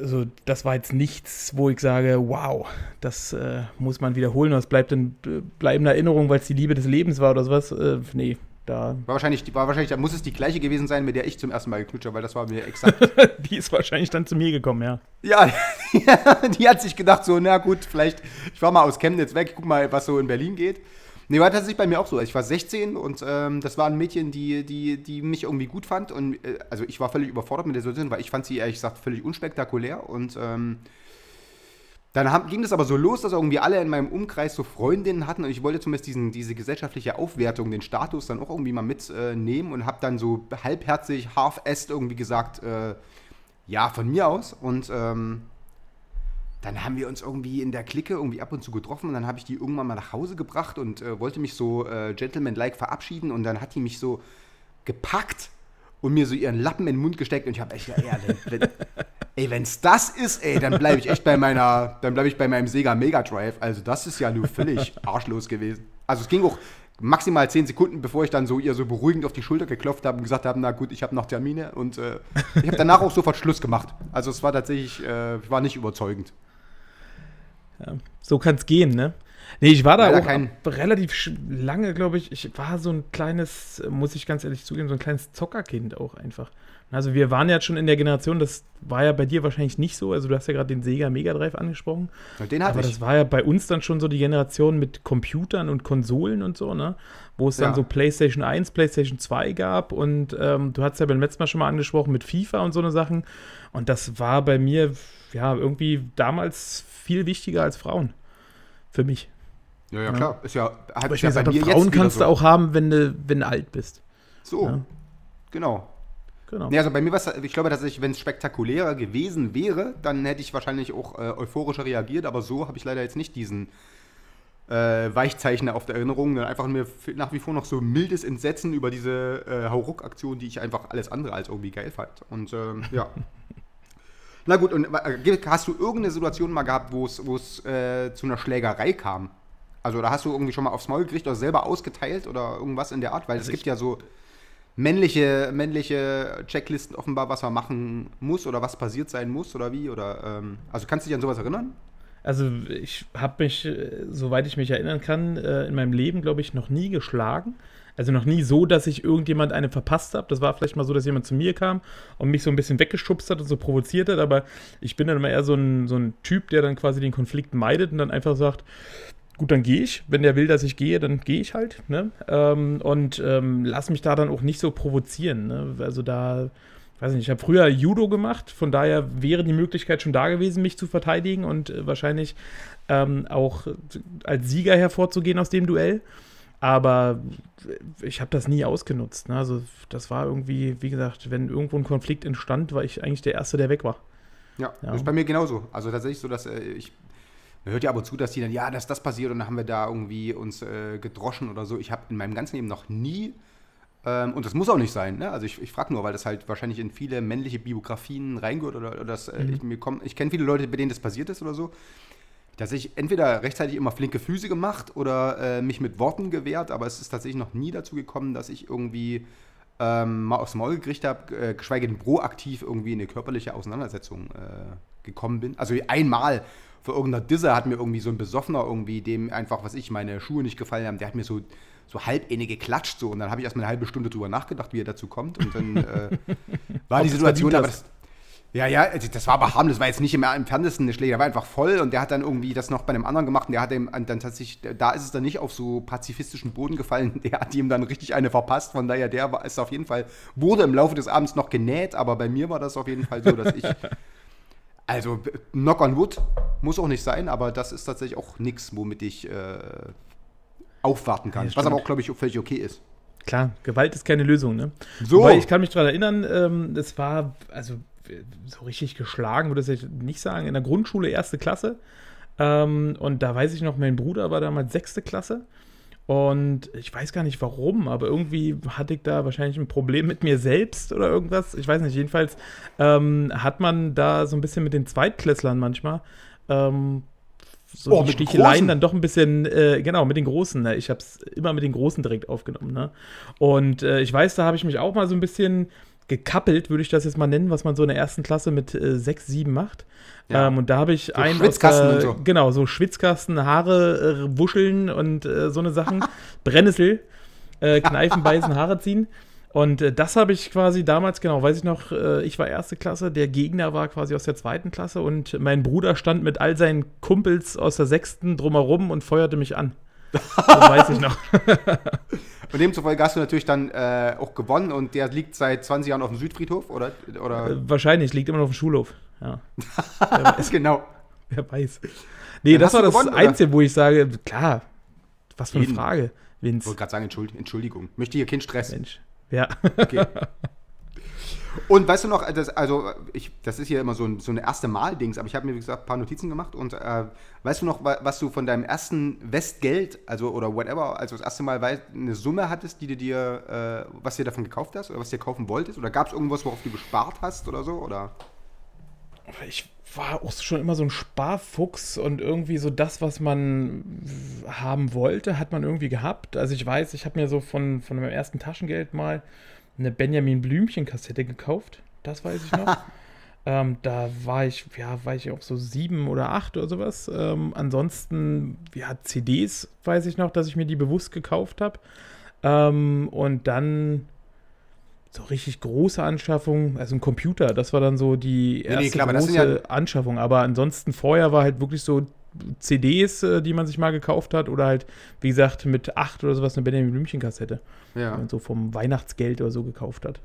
also das war jetzt nichts, wo ich sage, wow, das äh, muss man wiederholen, das bleibt in bleibender Erinnerung, weil es die Liebe des Lebens war oder sowas. Äh, nee, da, War wahrscheinlich, war wahrscheinlich, da muss es die gleiche gewesen sein, mit der ich zum ersten Mal geknutscht habe, weil das war mir exakt. die ist wahrscheinlich dann zu mir gekommen, ja. ja, die hat sich gedacht, so, na gut, vielleicht, ich war mal aus Chemnitz weg, guck mal, was so in Berlin geht. Nee, war tatsächlich bei mir auch so. Ich war 16 und ähm, das war ein Mädchen, die, die, die mich irgendwie gut fand. Und äh, also ich war völlig überfordert mit der Situation, weil ich fand sie ehrlich gesagt völlig unspektakulär. Und ähm, dann haben, ging das aber so los, dass irgendwie alle in meinem Umkreis so Freundinnen hatten und ich wollte zumindest diesen, diese gesellschaftliche Aufwertung, den Status dann auch irgendwie mal mitnehmen äh, und habe dann so halbherzig, half-est irgendwie gesagt, äh, ja, von mir aus. Und ähm, dann haben wir uns irgendwie in der Clique irgendwie ab und zu getroffen und dann habe ich die irgendwann mal nach Hause gebracht und äh, wollte mich so äh, gentleman-like verabschieden und dann hat die mich so gepackt und mir so ihren Lappen in den Mund gesteckt und ich habe echt, ja, ey, wenn's das ist, ey, dann bleibe ich echt bei meiner, dann bleibe ich bei meinem Sega Mega Drive. Also das ist ja nur völlig arschlos gewesen. Also es ging auch maximal zehn Sekunden, bevor ich dann so ihr so beruhigend auf die Schulter geklopft habe und gesagt habe, na gut, ich habe noch Termine und äh, ich habe danach auch sofort Schluss gemacht. Also es war tatsächlich, äh, war nicht überzeugend. So kann es gehen, ne? Nee, ich war da Leider auch kein- relativ lange, glaube ich. Ich war so ein kleines, muss ich ganz ehrlich zugeben, so ein kleines Zockerkind auch einfach. Also wir waren ja schon in der Generation, das war ja bei dir wahrscheinlich nicht so. Also du hast ja gerade den Sega Mega Drive angesprochen. Den hatte Aber ich. das war ja bei uns dann schon so die Generation mit Computern und Konsolen und so, ne? Wo es dann Ja. so PlayStation 1, PlayStation 2 gab und ähm, du hast ja beim letzten Mal schon mal angesprochen mit FIFA und so eine Sachen. Und das war bei mir, ja, irgendwie damals viel wichtiger als Frauen. Für mich. Ja, ja, klar. Ist ja, hat Aber ich ja mir gesagt bei habe, mir Frauen kannst so. du auch haben, wenn du, wenn du alt bist. So, Ja. genau. Genau. Nee, also bei mir war es, ich glaube tatsächlich, wenn es spektakulärer gewesen wäre, dann hätte ich wahrscheinlich auch äh, euphorischer reagiert, aber so habe ich leider jetzt nicht diesen äh, Weichzeichner auf der Erinnerung, sondern einfach mir nach wie vor noch so mildes Entsetzen über diese äh, Hauruck-Aktion, die ich einfach alles andere als irgendwie geil fand. Und ähm, ja. Na gut, und äh, hast du irgendeine Situation mal gehabt, wo es äh, zu einer Schlägerei kam? Also da hast du irgendwie schon mal aufs Maul gekriegt oder selber ausgeteilt oder irgendwas in der Art? Weil es gibt ja so männliche, männliche Checklisten offenbar, was man machen muss oder was passiert sein muss oder wie? Oder ähm, also kannst du dich an sowas erinnern? Also ich habe mich, äh, soweit ich mich erinnern kann, äh, in meinem Leben, glaube ich, noch nie geschlagen. Also noch nie so, dass ich irgendjemand eine verpasst habe. Das war vielleicht mal so, dass jemand zu mir kam und mich so ein bisschen weggeschubst hat und so provoziert hat. Aber ich bin dann immer eher so ein, so ein Typ, der dann quasi den Konflikt meidet und dann einfach sagt, gut, dann gehe ich. Wenn der will, dass ich gehe, dann gehe ich halt. Ne? Ähm, und ähm, lass mich da dann auch nicht so provozieren. Ne? Also da, weiß nicht, ich habe früher Judo gemacht, von daher wäre die Möglichkeit schon da gewesen, mich zu verteidigen und äh, wahrscheinlich ähm, auch als Sieger hervorzugehen aus dem Duell. Aber ich habe das nie ausgenutzt. Ne? Also das war irgendwie, wie gesagt, wenn irgendwo ein Konflikt entstand, war ich eigentlich der Erste, der weg war. Ja, Ja. das ist bei mir genauso. Also tatsächlich so, dass äh, ich man hört ja ab und zu, dass die dann, ja, dass das passiert und dann haben wir da irgendwie uns äh, gedroschen oder so. Ich habe in meinem ganzen Leben noch nie, ähm, und das muss auch nicht sein, ne? also ich, ich frage nur, weil das halt wahrscheinlich in viele männliche Biografien reingehört oder, oder das, äh, ich, mir komm, ich kenne viele Leute, bei denen das passiert ist oder so, dass ich entweder rechtzeitig immer flinke Füße gemacht oder äh, mich mit Worten gewehrt, aber es ist tatsächlich noch nie dazu gekommen, dass ich irgendwie ähm, mal aufs Maul gekriegt habe, äh, geschweige denn proaktiv irgendwie in eine körperliche Auseinandersetzung äh, gekommen bin. Also einmal für irgendeiner Disse hat mir irgendwie so ein Besoffener irgendwie, dem einfach, was ich, meine Schuhe nicht gefallen haben, der hat mir so, so halb geklatscht so. Und dann habe ich erst mal eine halbe Stunde drüber nachgedacht, wie er dazu kommt. Und dann äh, war die Situation, aber das, ja, ja, also das war aber harmlos, war jetzt nicht im entferntesten. Eine Schläge, der war einfach voll. Und der hat dann irgendwie das noch bei einem anderen gemacht. Und der hat ihm dann tatsächlich, da ist es dann nicht auf so pazifistischen Boden gefallen, der hat ihm dann richtig eine verpasst, von daher der war, ist auf jeden Fall, wurde im Laufe des Abends noch genäht, aber bei mir war das auf jeden Fall so, dass ich, also knock on wood, muss auch nicht sein, aber das ist tatsächlich auch nichts, womit ich äh, aufwarten kann, Ja, was aber auch, glaube ich, völlig okay ist. Klar, Gewalt ist keine Lösung, ne? So. Wobei, ich kann mich daran erinnern, ähm, es war, also so richtig geschlagen, würde ich nicht sagen, in der Grundschule erste Klasse. Ähm, und da weiß ich noch, mein Bruder war damals sechste Klasse. Und ich weiß gar nicht warum, aber irgendwie hatte ich da wahrscheinlich ein Problem mit mir selbst oder irgendwas. Ich weiß nicht, jedenfalls ähm, hat man da so ein bisschen mit den Zweitklässlern manchmal ähm, so Oh, die Sticheleien dann doch ein bisschen, äh, genau, mit den Großen. Ne? Ich habe es immer mit den Großen direkt aufgenommen. Ne? Und äh, ich weiß, da habe ich mich auch mal so ein bisschen gekappelt, würde ich das jetzt mal nennen, was man so in der ersten Klasse mit äh, sechs, sieben macht. Ja. Ähm, und da habe ich So einen Schwitzkasten der, und so. genau, so Schwitzkasten, Haare äh, wuscheln und äh, so eine Sachen, Brennnessel, äh, Kneifen, beißen, Haare ziehen. Und äh, das habe ich quasi damals, genau, weiß ich noch, äh, ich war erste Klasse, der Gegner war quasi aus der zweiten Klasse und mein Bruder stand mit all seinen Kumpels aus der sechsten drumherum und feuerte mich an. Das weiß ich noch. Und demzufolge hast du natürlich dann äh, auch gewonnen und der liegt seit 20 Jahren auf dem Südfriedhof, oder? oder? Äh, wahrscheinlich, liegt immer noch auf dem Schulhof. Ja, genau. wer weiß. Nee, Dann das war das gewonnen, oder? Einzige, wo ich sage, klar, was für eine Jeden. Frage, Ich Vince. wollte gerade sagen, Entschuldigung, Entschuldigung. Möchte hier keinen Stress. Mensch. Ja. Okay. Und weißt du noch, das, also ich, das ist hier immer so ein, so eine erste Mal-Dings, aber ich habe mir, wie gesagt, ein paar Notizen gemacht und äh, weißt du noch, wa- was du von deinem ersten Westgeld, also oder whatever, also das erste Mal eine Summe hattest, die du dir, äh, was dir davon gekauft hast oder was dir kaufen wolltest? Oder gab es irgendwas, worauf du gespart hast oder so? Oder? ich war auch schon immer so ein Sparfuchs und irgendwie so das, was man haben wollte, hat man irgendwie gehabt. Also ich weiß, ich habe mir so von, von meinem ersten Taschengeld mal eine Benjamin Blümchen-Kassette gekauft. Das weiß ich noch. ähm, da war ich, ja, war ich auch so sieben oder acht oder sowas. Ähm, ansonsten, ja, CDs weiß ich noch, dass ich mir die bewusst gekauft habe. Ähm, und dann so richtig große Anschaffung, also ein Computer, das war dann so die nee, erste klar, aber das große ja- Anschaffung. Aber ansonsten vorher war halt wirklich so CDs, äh, die man sich mal gekauft hat oder halt, wie gesagt, mit acht oder sowas eine Benjamin Blümchen-Kassette, die Ja. man so vom Weihnachtsgeld oder so gekauft hat.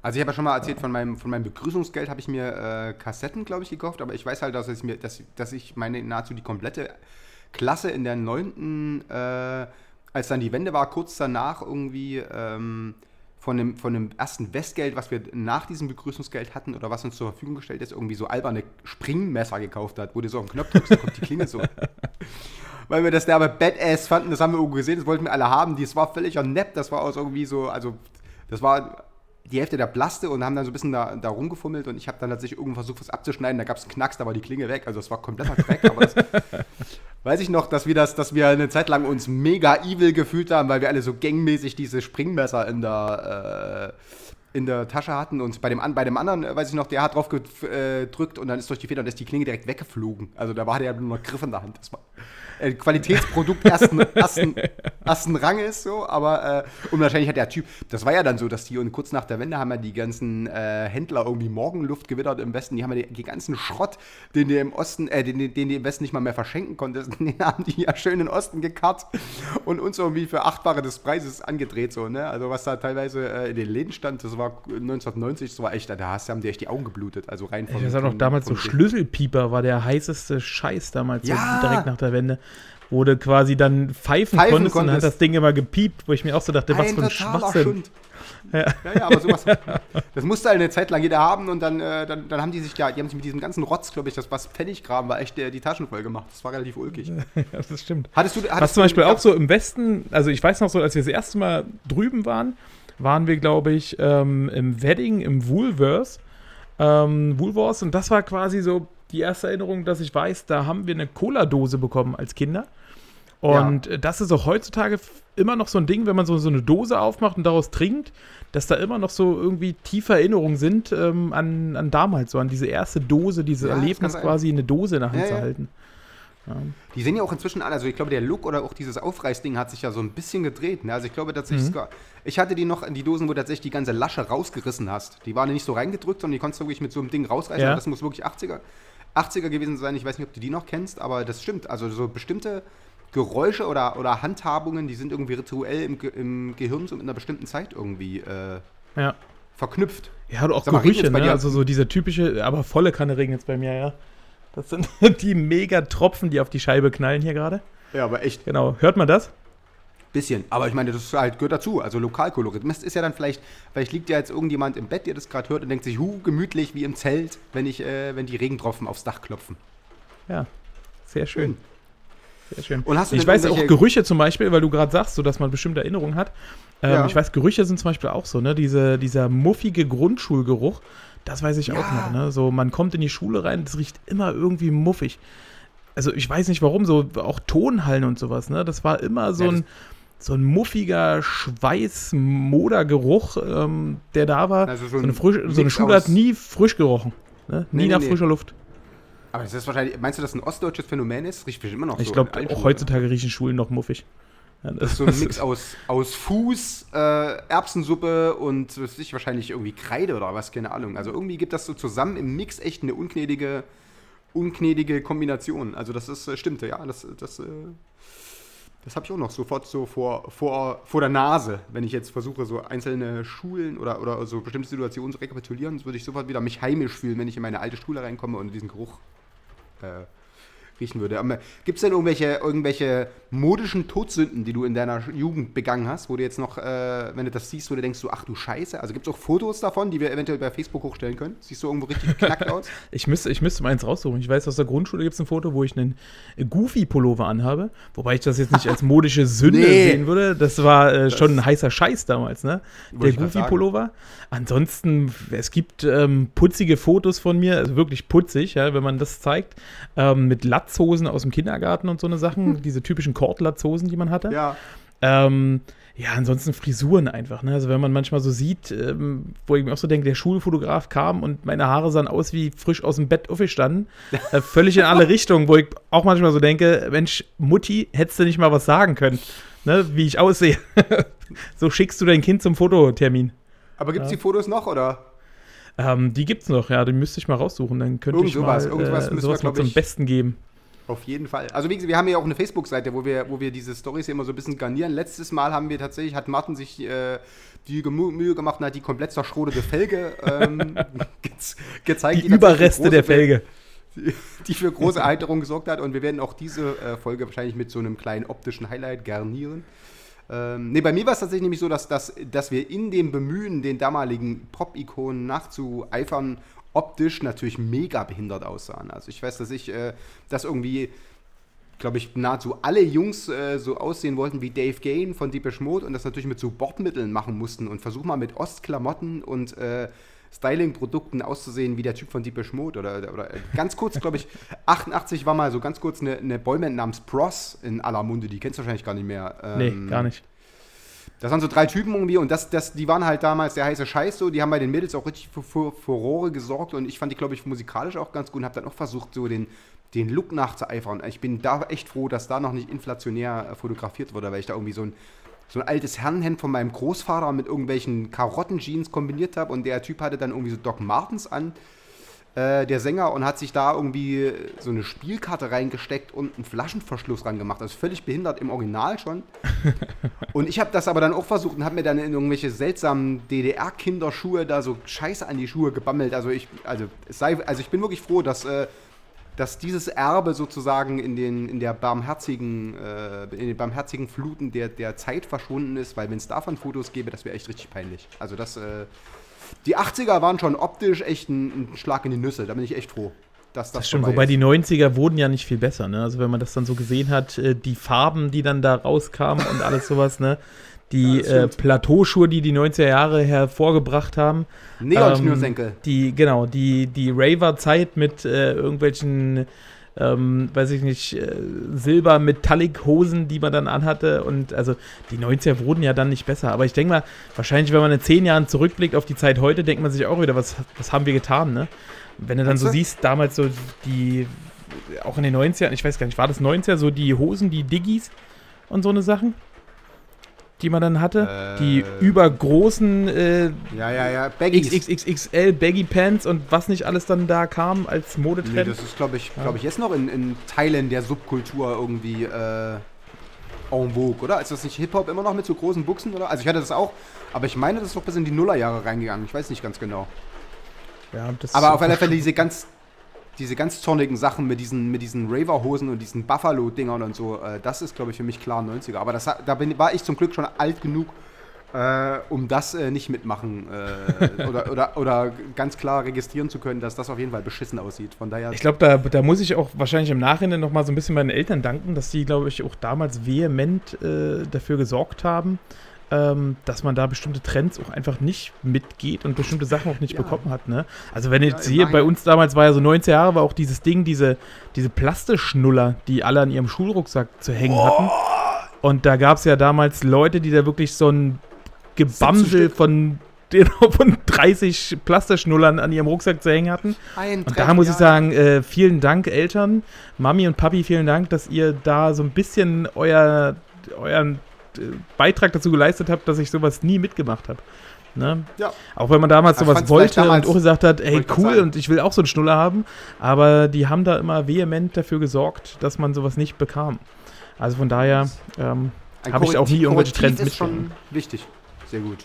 Also ich habe ja schon mal erzählt, von meinem, von meinem Begrüßungsgeld habe ich mir äh, Kassetten, glaube ich, gekauft, aber ich weiß halt, dass, es mir, dass, dass ich meine nahezu die komplette Klasse in der neunten, äh, als dann die Wende war, kurz danach irgendwie ähm, von, dem, von dem ersten Westgeld, was wir nach diesem Begrüßungsgeld hatten oder was uns zur Verfügung gestellt ist, irgendwie so alberne Springmesser gekauft hat, wo du so auf den Knopf drückst, dann kommt die Klinge so. Weil wir das derbe Badass fanden, das haben wir irgendwo gesehen, das wollten wir alle haben. Das war völliger Nepp, das war aus irgendwie so, also das war die Hälfte der Plaste und haben dann so ein bisschen da, da rumgefummelt und ich habe dann tatsächlich irgendwo versucht, was abzuschneiden, da gab es einen Knacks, da war die Klinge weg, also es war kompletter Dreck, aber das weiß ich noch, dass wir das, dass wir eine Zeit lang uns mega evil gefühlt haben, weil wir alle so gangmäßig diese Springmesser in der, äh, in der Tasche hatten und bei dem, bei dem anderen, äh, weiß ich noch, der hat drauf gedrückt und dann ist durch die Feder und ist die Klinge direkt weggeflogen. Also da war der nur noch Griff in der Hand. Das war ein Qualitätsprodukt ersten, ersten, ersten Ranges so, aber äh, und wahrscheinlich hat der Typ, das war ja dann so, dass die und kurz nach der Wende haben ja die ganzen äh, Händler irgendwie Morgenluft gewittert im Westen, die haben ja den, den ganzen Schrott, den die im Osten, äh, den, den, den die im Westen nicht mal mehr verschenken konntest, den haben die ja schön in den Osten gekarrt und uns irgendwie für achtfache des Preises angedreht so, ne? Also was da teilweise äh, in den Läden stand, das war 1990, das war echt, da hast, haben die echt die Augen geblutet, also rein Ich weiß noch, von- damals so von- Schlüsselpieper war der heißeste Scheiß damals, Ja. so direkt nach der Wende. Wo du quasi dann pfeifen, Pfeifen konntest, und dann hat konntest. das Ding immer gepiept, wo ich mir auch so dachte, was Ein für ein Schwachsinn. Schund. Ja. ja, aber sowas. Das musste halt eine Zeit lang jeder haben und dann, äh, dann, dann haben die sich da, die haben sich mit diesem ganzen Rotz, glaube ich, das was Pfenniggraben war, echt äh, die Taschen voll gemacht. Das war relativ ulkig. Ja, das stimmt. Hattest du, hattest Was zum Beispiel ja, auch so im Westen, also ich weiß noch so, als wir das erste Mal drüben waren, waren wir, glaube ich, ähm, im Wedding im Woolworths. Ähm, Woolworths und das war quasi so die erste Erinnerung, dass ich weiß, da haben wir eine Cola-Dose bekommen als Kinder. Und äh, das ist auch heutzutage immer noch so ein Ding, wenn man so, so eine Dose aufmacht und daraus trinkt, dass da immer noch so irgendwie tiefe Erinnerungen sind ähm, an, an damals, so an diese erste Dose, dieses Ja, Erlebnis quasi in eine Dose in der Hand Ja, zu ja. halten. Die sehen ja auch inzwischen alle, also ich glaube, der Look oder auch dieses Aufreißding hat sich ja so ein bisschen gedreht. Ne? Also ich glaube tatsächlich, Mhm. sogar- ich hatte die noch in die Dosen, wo du tatsächlich die ganze Lasche rausgerissen hast. Die waren nicht so reingedrückt, sondern die konntest du wirklich mit so einem Ding rausreißen. Ja. Und Das muss wirklich 80er, 80er gewesen sein. Ich weiß nicht, ob du die noch kennst, aber das stimmt. Also so bestimmte Geräusche oder, oder Handhabungen, die sind irgendwie rituell im, Ge im Gehirn so mit einer bestimmten Zeit irgendwie äh, Ja. verknüpft. Ja, oder auch Sag Gerüche, ne? Also so dieser typische, aber volle Kanne regnet jetzt bei mir, ja. Das sind die mega Tropfen, die auf die Scheibe knallen hier gerade. Ja, aber echt Genau. Hört man das? Bisschen, aber ich meine, das halt, gehört dazu. Also Lokalkolorit. Das ist ja dann vielleicht, vielleicht liegt ja jetzt irgendjemand im Bett, der das gerade hört und denkt sich, hu, gemütlich wie im Zelt, wenn ich, äh, wenn die Regentropfen aufs Dach klopfen. Ja. Sehr schön. Sehr schön. Und hast du ich weiß auch Gerüche zum Beispiel, weil du gerade sagst, so dass man bestimmte Erinnerungen hat. Ähm, Ja. Ich weiß, Gerüche sind zum Beispiel auch so, ne? Diese, dieser muffige Grundschulgeruch, das weiß ich auch Ja. noch, ne? So, man kommt in die Schule rein, das riecht immer irgendwie muffig. Also ich weiß nicht warum, so auch Tonhallen und sowas, ne? Das war immer so Ja, ein so ein muffiger Schweiß-Modergeruch, ähm, der da war. Also so so, ein eine frisch, so eine Schule hat nie frisch gerochen. Ne? Nie Nee, nach nee. frischer Luft. Aber das ist wahrscheinlich, meinst du, dass ein ostdeutsches Phänomen ist? Riecht bestimmt immer noch Ich so. glaube, in allen auch heutzutage riechen Schulen noch muffig. Ja, Das ist so ein Mix aus, aus Fuß, äh, Erbsensuppe und was ich, wahrscheinlich irgendwie Kreide oder was, keine Ahnung. Also irgendwie gibt das so zusammen im Mix echt eine ungnädige, ungnädige Kombination. Also das ist, äh, stimmte, ja. Das, das, äh, das habe ich auch noch sofort so vor, vor, vor der Nase. Wenn ich jetzt versuche, so einzelne Schulen oder, oder so bestimmte Situationen zu rekapitulieren, würde ich sofort wieder mich heimisch fühlen, wenn ich in meine alte Schule reinkomme und diesen Geruch äh, riechen würde. Gibt es denn irgendwelche, irgendwelche modischen Todsünden, die du in deiner Jugend begangen hast, wo du jetzt noch, äh, wenn du das siehst, wo du denkst, so, ach du Scheiße, also gibt es auch Fotos davon, die wir eventuell bei Facebook hochstellen können? Siehst du irgendwo richtig knackt aus? Ich müsste, ich müsste mal eins raussuchen. Ich weiß, aus der Grundschule gibt es ein Foto, wo ich einen Goofy-Pullover anhabe. Wobei ich das jetzt nicht als modische Sünde Nee. sehen würde. Das war äh, schon ein heißer Scheiß damals, ne? Der Goofy-Pullover. Ansonsten, es gibt ähm, putzige Fotos von mir, also wirklich putzig, ja, wenn man das zeigt, ähm, mit Latzhosen aus dem Kindergarten und so eine Sachen, diese typischen Kordlatzhosen, die man hatte. Ja. Ähm, ja, ansonsten Frisuren einfach. Ne? Also wenn man manchmal so sieht, ähm, wo ich mir auch so denke, der Schulfotograf kam und meine Haare sahen aus wie frisch aus dem Bett aufgestanden. äh, völlig in alle Richtungen, wo ich auch manchmal so denke, Mensch, Mutti, hättest du nicht mal was sagen können, ne? wie ich aussehe. so schickst du dein Kind zum Fototermin. Aber gibt es die Fotos noch, oder? Ähm, die gibt's noch, ja, die müsste ich mal raussuchen. Dann könnte Irgend ich sowas, mal irgend sowas äh, müssen wir, sowas mal zum ich- Besten geben. Auf jeden Fall. Also wie gesagt, wir haben ja auch eine Facebook-Seite, wo wir, wo wir diese Storys immer so ein bisschen garnieren. Letztes Mal haben wir tatsächlich, hat Martin sich äh, die Mühe gemacht und hat die komplett zerschrodete Felge ähm, ge gezeigt. Die tatsächlich Überreste der Felge. Die für große Erheiterung gesorgt hat. Und wir werden auch diese äh, Folge wahrscheinlich mit so einem kleinen optischen Highlight garnieren. Ähm, nee, bei mir war es tatsächlich nämlich so, dass, dass, dass wir in dem Bemühen, den damaligen Pop-Ikonen nachzueifern, optisch natürlich mega behindert aussahen. Also ich weiß, dass ich äh, das irgendwie, glaube ich, nahezu alle Jungs äh, so aussehen wollten wie Dave Gain von Deepish Mode und das natürlich mit so Bordmitteln machen mussten und versuch mal mit Ostklamotten und äh, Styling-Produkten auszusehen wie der Typ von Deepish Mode oder, oder äh, ganz kurz, glaube ich, 88 war mal so ganz kurz eine, eine Boyband namens Bros in aller Munde, die kennst du wahrscheinlich gar nicht mehr. Nee, Ähm, gar nicht. Das waren so drei Typen irgendwie und das, das, die waren halt damals der heiße Scheiß so. Die haben bei den Mädels auch richtig für, für Furore gesorgt und ich fand die, glaube ich, musikalisch auch ganz gut und habe dann auch versucht, so den, den Look nachzueifern. Ich bin da echt froh, dass da noch nicht inflationär äh, fotografiert wurde, weil ich da irgendwie so ein, so ein altes Herrenhemd von meinem Großvater mit irgendwelchen Karottenjeans kombiniert habe und der Typ hatte dann irgendwie so Doc Martens an äh, der Sänger und hat sich da irgendwie so eine Spielkarte reingesteckt und einen Flaschenverschluss rangemacht. Also völlig behindert im Original schon. und ich habe das aber dann auch versucht und habe mir dann in irgendwelche seltsamen DDR-Kinderschuhe da so Scheiße an die Schuhe gebammelt. Also ich, also es sei, also ich bin wirklich froh, dass, äh, dass dieses Erbe sozusagen in, den, in der barmherzigen, äh, in den barmherzigen Fluten der, der Zeit verschwunden ist, weil wenn es davon Fotos gäbe, das wäre echt richtig peinlich. Also das, äh, die 80er waren schon optisch echt ein, ein Schlag in die Nüsse. Da bin ich echt froh. Dass das Das stimmt, wobei ist. die 90er wurden ja nicht viel besser, ne? Also wenn man das dann so gesehen hat, äh, die Farben, die dann da rauskamen und alles sowas, ne? Die Ja, äh. Plateauschuhe, die die 90er Jahre hervorgebracht haben. Neon-Schnürsenkel. Ähm, die, genau, die, die Raver-Zeit mit äh, irgendwelchen ähm, weiß ich nicht, äh, Silber-Metallic-Hosen, die man dann anhatte. Und also die 90er wurden ja dann nicht besser. Aber ich denke mal, wahrscheinlich, wenn man in zehn Jahren zurückblickt auf die Zeit heute, denkt man sich auch wieder, was, was haben wir getan, ne? Wenn du dann so siehst, damals so die, auch in den 90ern, ich weiß gar nicht, war das 90er, so die Hosen, die Diggis und so eine Sachen? Die man dann hatte, die Äh. übergroßen äh, Ja, ja, ja. Baggies. XXXL Baggy Pants und was nicht alles dann da kam als Nee, Modetrend. das ist, glaube ich, glaube ich, jetzt noch in, in Teilen der Subkultur irgendwie äh, en vogue, oder? Ist das nicht Hip-Hop immer noch mit so großen Buchsen, oder? Also ich hatte das auch, aber ich meine, das ist doch bis in die Nullerjahre reingegangen. Ich weiß nicht ganz genau. ja, das Aber auf alle Fälle diese ganz, diese ganz zornigen Sachen mit diesen, mit diesen Raver-Hosen und diesen Buffalo-Dingern und so, äh, das ist, glaube ich, für mich klar 90er. Aber das, da bin, war ich zum Glück schon alt genug, äh, um das äh, nicht mitmachen äh, oder, oder, oder ganz klar registrieren zu können, dass das auf jeden Fall beschissen aussieht. Von daher. Ich glaube, da, da muss ich auch wahrscheinlich im Nachhinein noch mal so ein bisschen meinen Eltern danken, dass die, glaube ich, auch damals vehement äh, dafür gesorgt haben, ähm, dass man da bestimmte Trends auch einfach nicht mitgeht und bestimmte Sachen auch nicht Ja. bekommen hat. Ne? Also wenn Ja, jetzt im hier bei uns damals war ja so 19 Jahre, war auch dieses Ding, diese, diese Plastischnuller, die alle an ihrem Schulrucksack zu hängen hatten. Und da gab es ja damals Leute, die da wirklich so ein Gebamsel von, von 30 Plastischnullern an ihrem Rucksack zu hängen hatten. Ein Und da muss ich sagen, äh, vielen Dank, Eltern, Mami und Papi, vielen Dank, dass ihr da so ein bisschen euer, euren Beitrag dazu geleistet habt, dass ich sowas nie mitgemacht habe. Ne? Ja. Auch wenn man damals Ja, sowas wollte und auch gesagt hat, ey cool und ich will auch so einen Schnuller haben, aber die haben da immer vehement dafür gesorgt, dass man sowas nicht bekam. Also von daher, ähm, Ein hab ich auch nie irgendwelche Trends ist schon wichtig. Sehr gut.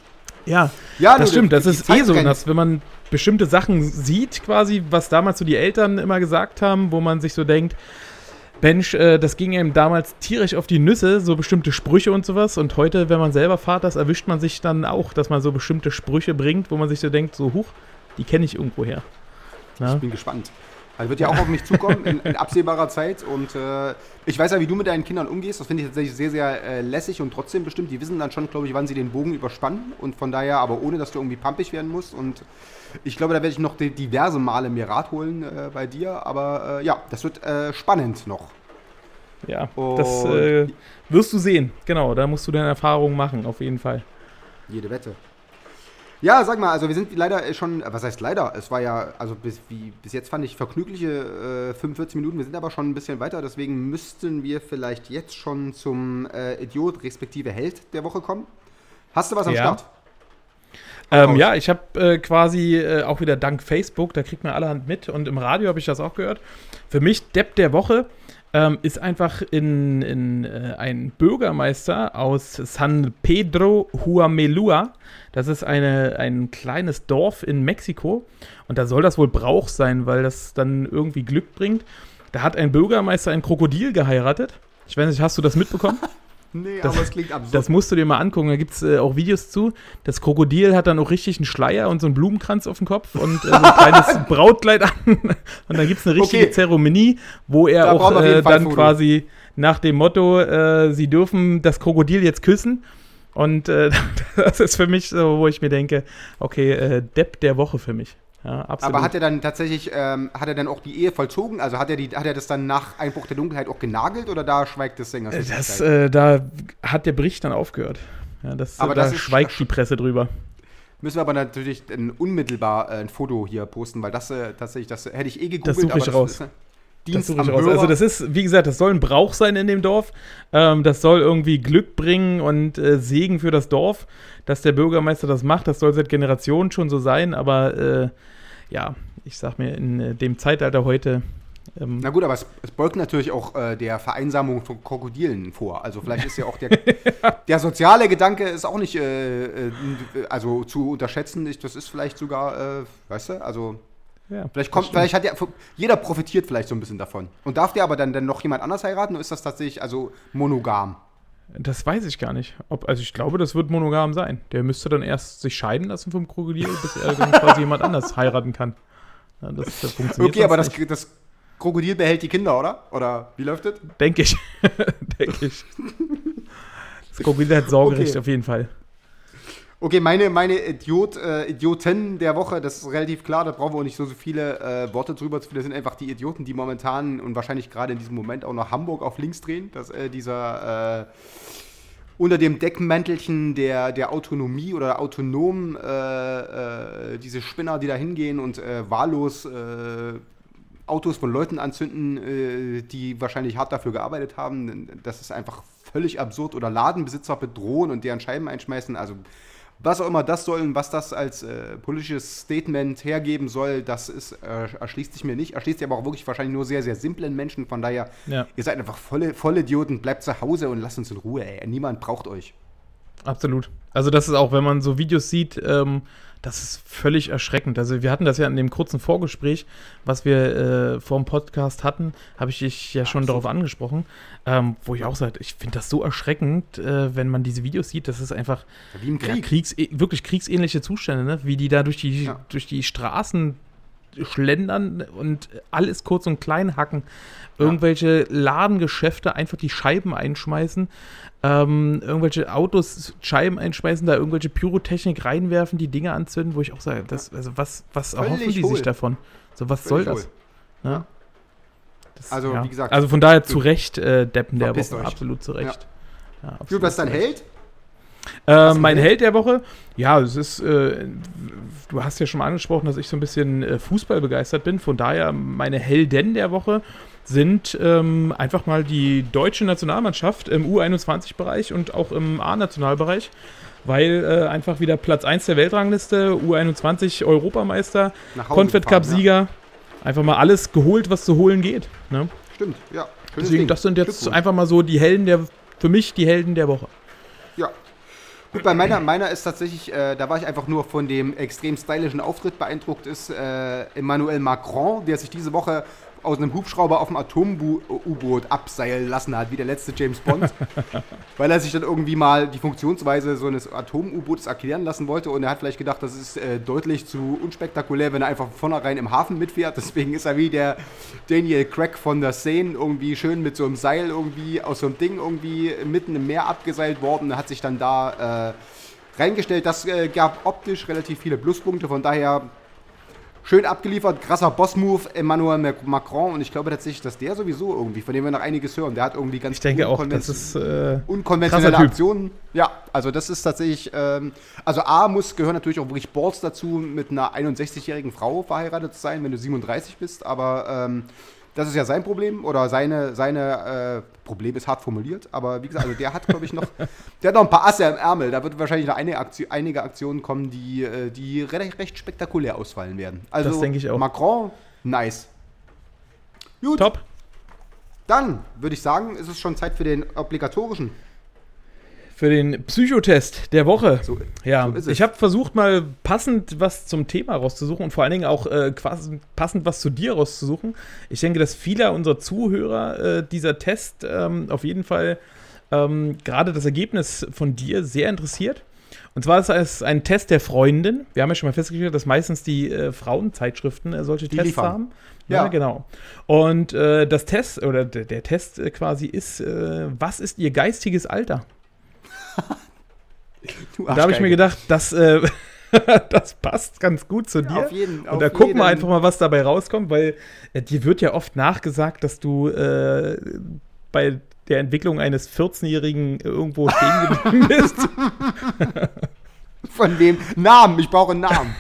ja, Ja, das stimmt, die- das die ist eh so, dass wenn man bestimmte Sachen sieht, quasi, was damals so die Eltern immer gesagt haben, wo man sich so denkt, Mensch, äh, das ging einem damals tierisch auf die Nüsse, so bestimmte Sprüche und sowas. Und heute, wenn man selber Vater ist, erwischt man sich dann auch, dass man so bestimmte Sprüche bringt, wo man sich so denkt, so, huch, die kenne ich irgendwo her. Ja? Ich bin gespannt. Also wird ja auch auf mich zukommen in, in absehbarer Zeit. Und äh, ich weiß ja, wie du mit deinen Kindern umgehst. Das finde ich tatsächlich sehr, sehr äh, lässig und trotzdem bestimmt. Die wissen dann schon, glaube ich, wann sie den Bogen überspannen. Und von daher, aber ohne, dass du irgendwie pampig werden musst. Und ich glaube, da werde ich noch diverse Male mir Rat holen äh, bei dir. Aber äh, ja, das wird äh, spannend noch. Ja, das Und- äh, wirst du sehen. Genau, da musst du deine Erfahrungen machen, auf jeden Fall. Jede Wette. Ja, sag mal, also wir sind leider äh, schon, äh, was heißt leider? Es war ja, also bis, wie, bis jetzt fand ich vergnügliche äh, 45 Minuten, wir sind aber schon ein bisschen weiter, deswegen müssten wir vielleicht jetzt schon zum äh, Idiot respektive Held der Woche kommen. Hast du was am Ja. Start? Ähm, ja, ich habe äh, quasi äh, auch wieder dank Facebook, da kriegt man allerhand mit und im Radio habe ich das auch gehört. Für mich Depp der Woche ähm, ist einfach in, in äh, ein Bürgermeister aus San Pedro Huamelua. Das ist eine, ein kleines Dorf in Mexiko und da soll das wohl Brauch sein, weil das dann irgendwie Glück bringt. Da hat ein Bürgermeister ein Krokodil geheiratet. Ich weiß nicht, hast du das mitbekommen? Nee, Das- aber es klingt absurd. Das musst du dir mal angucken, da gibt es äh, auch Videos zu. Das Krokodil hat dann auch richtig einen Schleier und so einen Blumenkranz auf dem Kopf und äh, so ein kleines Brautkleid an. Und dann gibt es eine richtige Okay. Zeremonie, wo er Da auch äh, dann quasi nach dem Motto, äh, sie dürfen das Krokodil jetzt küssen. Und äh, das ist für mich so, wo ich mir denke, okay, äh, Depp der Woche für mich. Ja, aber hat er dann tatsächlich, ähm, hat er dann auch die Ehe vollzogen? Also hat er, die, hat er das dann nach Einbruch der Dunkelheit auch genagelt oder da schweigt das, die Zeit? äh, da hat der Bericht dann aufgehört. Ja, das, Aber da das ist- schweigt die Presse drüber. Müssen wir aber natürlich ein, unmittelbar äh, ein Foto hier posten, weil das äh, tatsächlich, das hätte ich eh gegoogelt. Das suche ich aber raus. Ist, äh, Das Dienst suche am ich raus. Hörer. Also das ist, wie gesagt, das soll ein Brauch sein in dem Dorf. Ähm, das soll irgendwie Glück bringen und äh, Segen für das Dorf, dass der Bürgermeister das macht. Das soll seit Generationen schon so sein. Aber äh, ja, ich sag mir, in äh, dem Zeitalter heute ähm, Na gut, aber es, es beugt natürlich auch äh, der Vereinsamung von Krokodilen vor. Also vielleicht ist ja auch der, der soziale Gedanke ist auch nicht äh, äh, also zu unterschätzen. Ich, das ist vielleicht sogar, äh, weißt du, also ja, vielleicht kommt, vielleicht hat ja jeder profitiert vielleicht so ein bisschen davon. Und darf der aber dann, dann noch jemand anders heiraten oder ist das tatsächlich also monogam? Das weiß ich gar nicht. Ob, also ich glaube, das wird monogam sein. Der müsste dann erst sich scheiden lassen vom Krokodil, bis er dann quasi jemand anders heiraten kann. Ja, das, das funktioniert Okay, aber das, das Krokodil behält die Kinder, oder? Oder wie läuft das? Denke ich. Denke ich. Das Krokodil hat Sorgerecht Okay. auf jeden Fall. Okay, meine, meine Idiot, äh, Idioten der Woche, das ist relativ klar, da brauchen wir auch nicht so, so viele äh, Worte drüber zu finden. Das sind einfach die Idioten, die momentan und wahrscheinlich gerade in diesem Moment auch noch Hamburg auf links drehen. Das, äh, dieser äh, unter dem Deckmäntelchen der, der Autonomie oder autonom äh, äh, diese Spinner, die da hingehen und wahllos Autos von Leuten anzünden, die wahrscheinlich hart dafür gearbeitet haben. Das ist einfach völlig absurd. Oder Ladenbesitzer bedrohen und deren Scheiben einschmeißen. Also was auch immer das soll und was das als äh, politisches Statement hergeben soll, das ist, äh, erschließt sich mir nicht. Erschließt sich aber auch wirklich wahrscheinlich nur sehr, sehr simplen Menschen. Von daher, Ja. ihr seid einfach volle, volle Idioten. Bleibt zu Hause und lasst uns in Ruhe. Ey. Niemand braucht euch. Absolut. Also das ist auch, wenn man so Videos sieht, ähm, das ist völlig erschreckend. Also wir hatten das ja in dem kurzen Vorgespräch, was wir äh, vor dem Podcast hatten, habe ich dich ja schon darauf angesprochen, ähm, wo ich auch sage, ich finde das so erschreckend, äh, wenn man diese Videos sieht, das ist einfach Ja, wie im ja, Krieg. Kriegs wirklich kriegsähnliche Zustände, ne? wie die da durch die, Ja. durch die Straßen schlendern und alles kurz und klein hacken. Irgendwelche Ladengeschäfte einfach die Scheiben einschmeißen, ähm, irgendwelche Autos Scheiben einschmeißen, da irgendwelche Pyrotechnik reinwerfen, die Dinge anzünden, wo ich auch sage, das, also was, was Völlig erhoffen die hohl. sich davon? So, was Völlig soll das? Ne? Das- Also, wie gesagt, also von daher zu Recht äh, Deppen der Woche, euch. absolut zu Recht. Ja. Gut, absolut was dein zu Recht. Held? Äh, ein mein Held? Der Woche, ja, es ist, äh, du hast ja schon mal angesprochen, dass ich so ein bisschen äh, Fußball begeistert bin. Von daher, meine Helden der Woche sind ähm, einfach mal die deutsche Nationalmannschaft im U21-Bereich und auch im A-Nationalbereich, weil äh, einfach wieder Platz 1 der Weltrangliste, U21 Europameister, Confed Cup-Sieger, einfach mal alles geholt, was zu holen geht. Ne? Ja. Stimmt, ja. Deswegen, das sind jetzt einfach mal so die Helden der, für mich die Helden der Woche. Ja. Gut, bei meiner, meiner ist tatsächlich, äh, da war ich einfach nur von dem extrem stylischen Auftritt beeindruckt, ist äh, Emmanuel Macron, der sich diese Woche aus einem Hubschrauber auf dem Atom-U-Boot abseilen lassen hat, wie der letzte James Bond, weil er sich dann irgendwie mal die Funktionsweise so eines Atom-U-Bootes erklären lassen wollte. Und er hat vielleicht gedacht, das ist äh, deutlich zu unspektakulär, wenn er einfach von vornherein im Hafen mitfährt, deswegen ist er wie der Daniel Craig von der Seine irgendwie schön mit so einem Seil irgendwie aus so einem Ding irgendwie mitten im Meer abgeseilt worden, hat sich dann da äh, reingestellt. Das äh, gab optisch relativ viele Pluspunkte, von daher schön abgeliefert, krasser Boss-Move, Emmanuel Mac- Macron und ich glaube tatsächlich, dass der sowieso irgendwie, von dem wir noch einiges hören, der hat irgendwie ganz Ich denke auch, das ist äh, unkonventionelle. Aktionen. Ja, also das ist tatsächlich, ähm, also A muss gehören natürlich auch wirklich Balls dazu, mit einer 61-jährigen Frau verheiratet zu sein, wenn du 37 bist, aber ähm, das ist ja sein Problem oder seine, seine äh, Problem ist hart formuliert, aber wie gesagt, also der hat, glaube ich, noch, der hat noch ein paar Asse im Ärmel. Da wird wahrscheinlich noch eine Aktion, einige Aktionen kommen, die, äh, die recht, recht spektakulär ausfallen werden. Also Das denke ich auch. Macron, nice. Gut, top. dann würde ich sagen, ist es schon Zeit für den obligatorischen. Für den Psychotest der Woche. So, ja, so ich habe versucht, mal passend was zum Thema rauszusuchen und vor allen Dingen auch äh, quasi passend was zu dir rauszusuchen. Ich denke, dass viele unserer Zuhörer äh, dieser Test ähm, auf jeden Fall ähm, gerade das Ergebnis von dir sehr interessiert. Und zwar ist es ein Test der Freundin. Wir haben ja schon mal festgestellt, dass meistens die äh, Frauenzeitschriften äh, solche Die Tests liefern. haben. Ja. Ja, genau. Und äh, das Test oder der, der Test quasi ist, äh, was ist ihr geistiges Alter? Du Und da habe ich mir gedacht, das, äh, das passt ganz gut zu dir. auf jeden- und auf da gucken jeden. wir einfach mal, was dabei rauskommt, weil äh, dir wird ja oft nachgesagt, dass du äh, bei der Entwicklung eines 14-Jährigen irgendwo stehen geblieben bist. Von dem Namen, ich brauche einen Namen.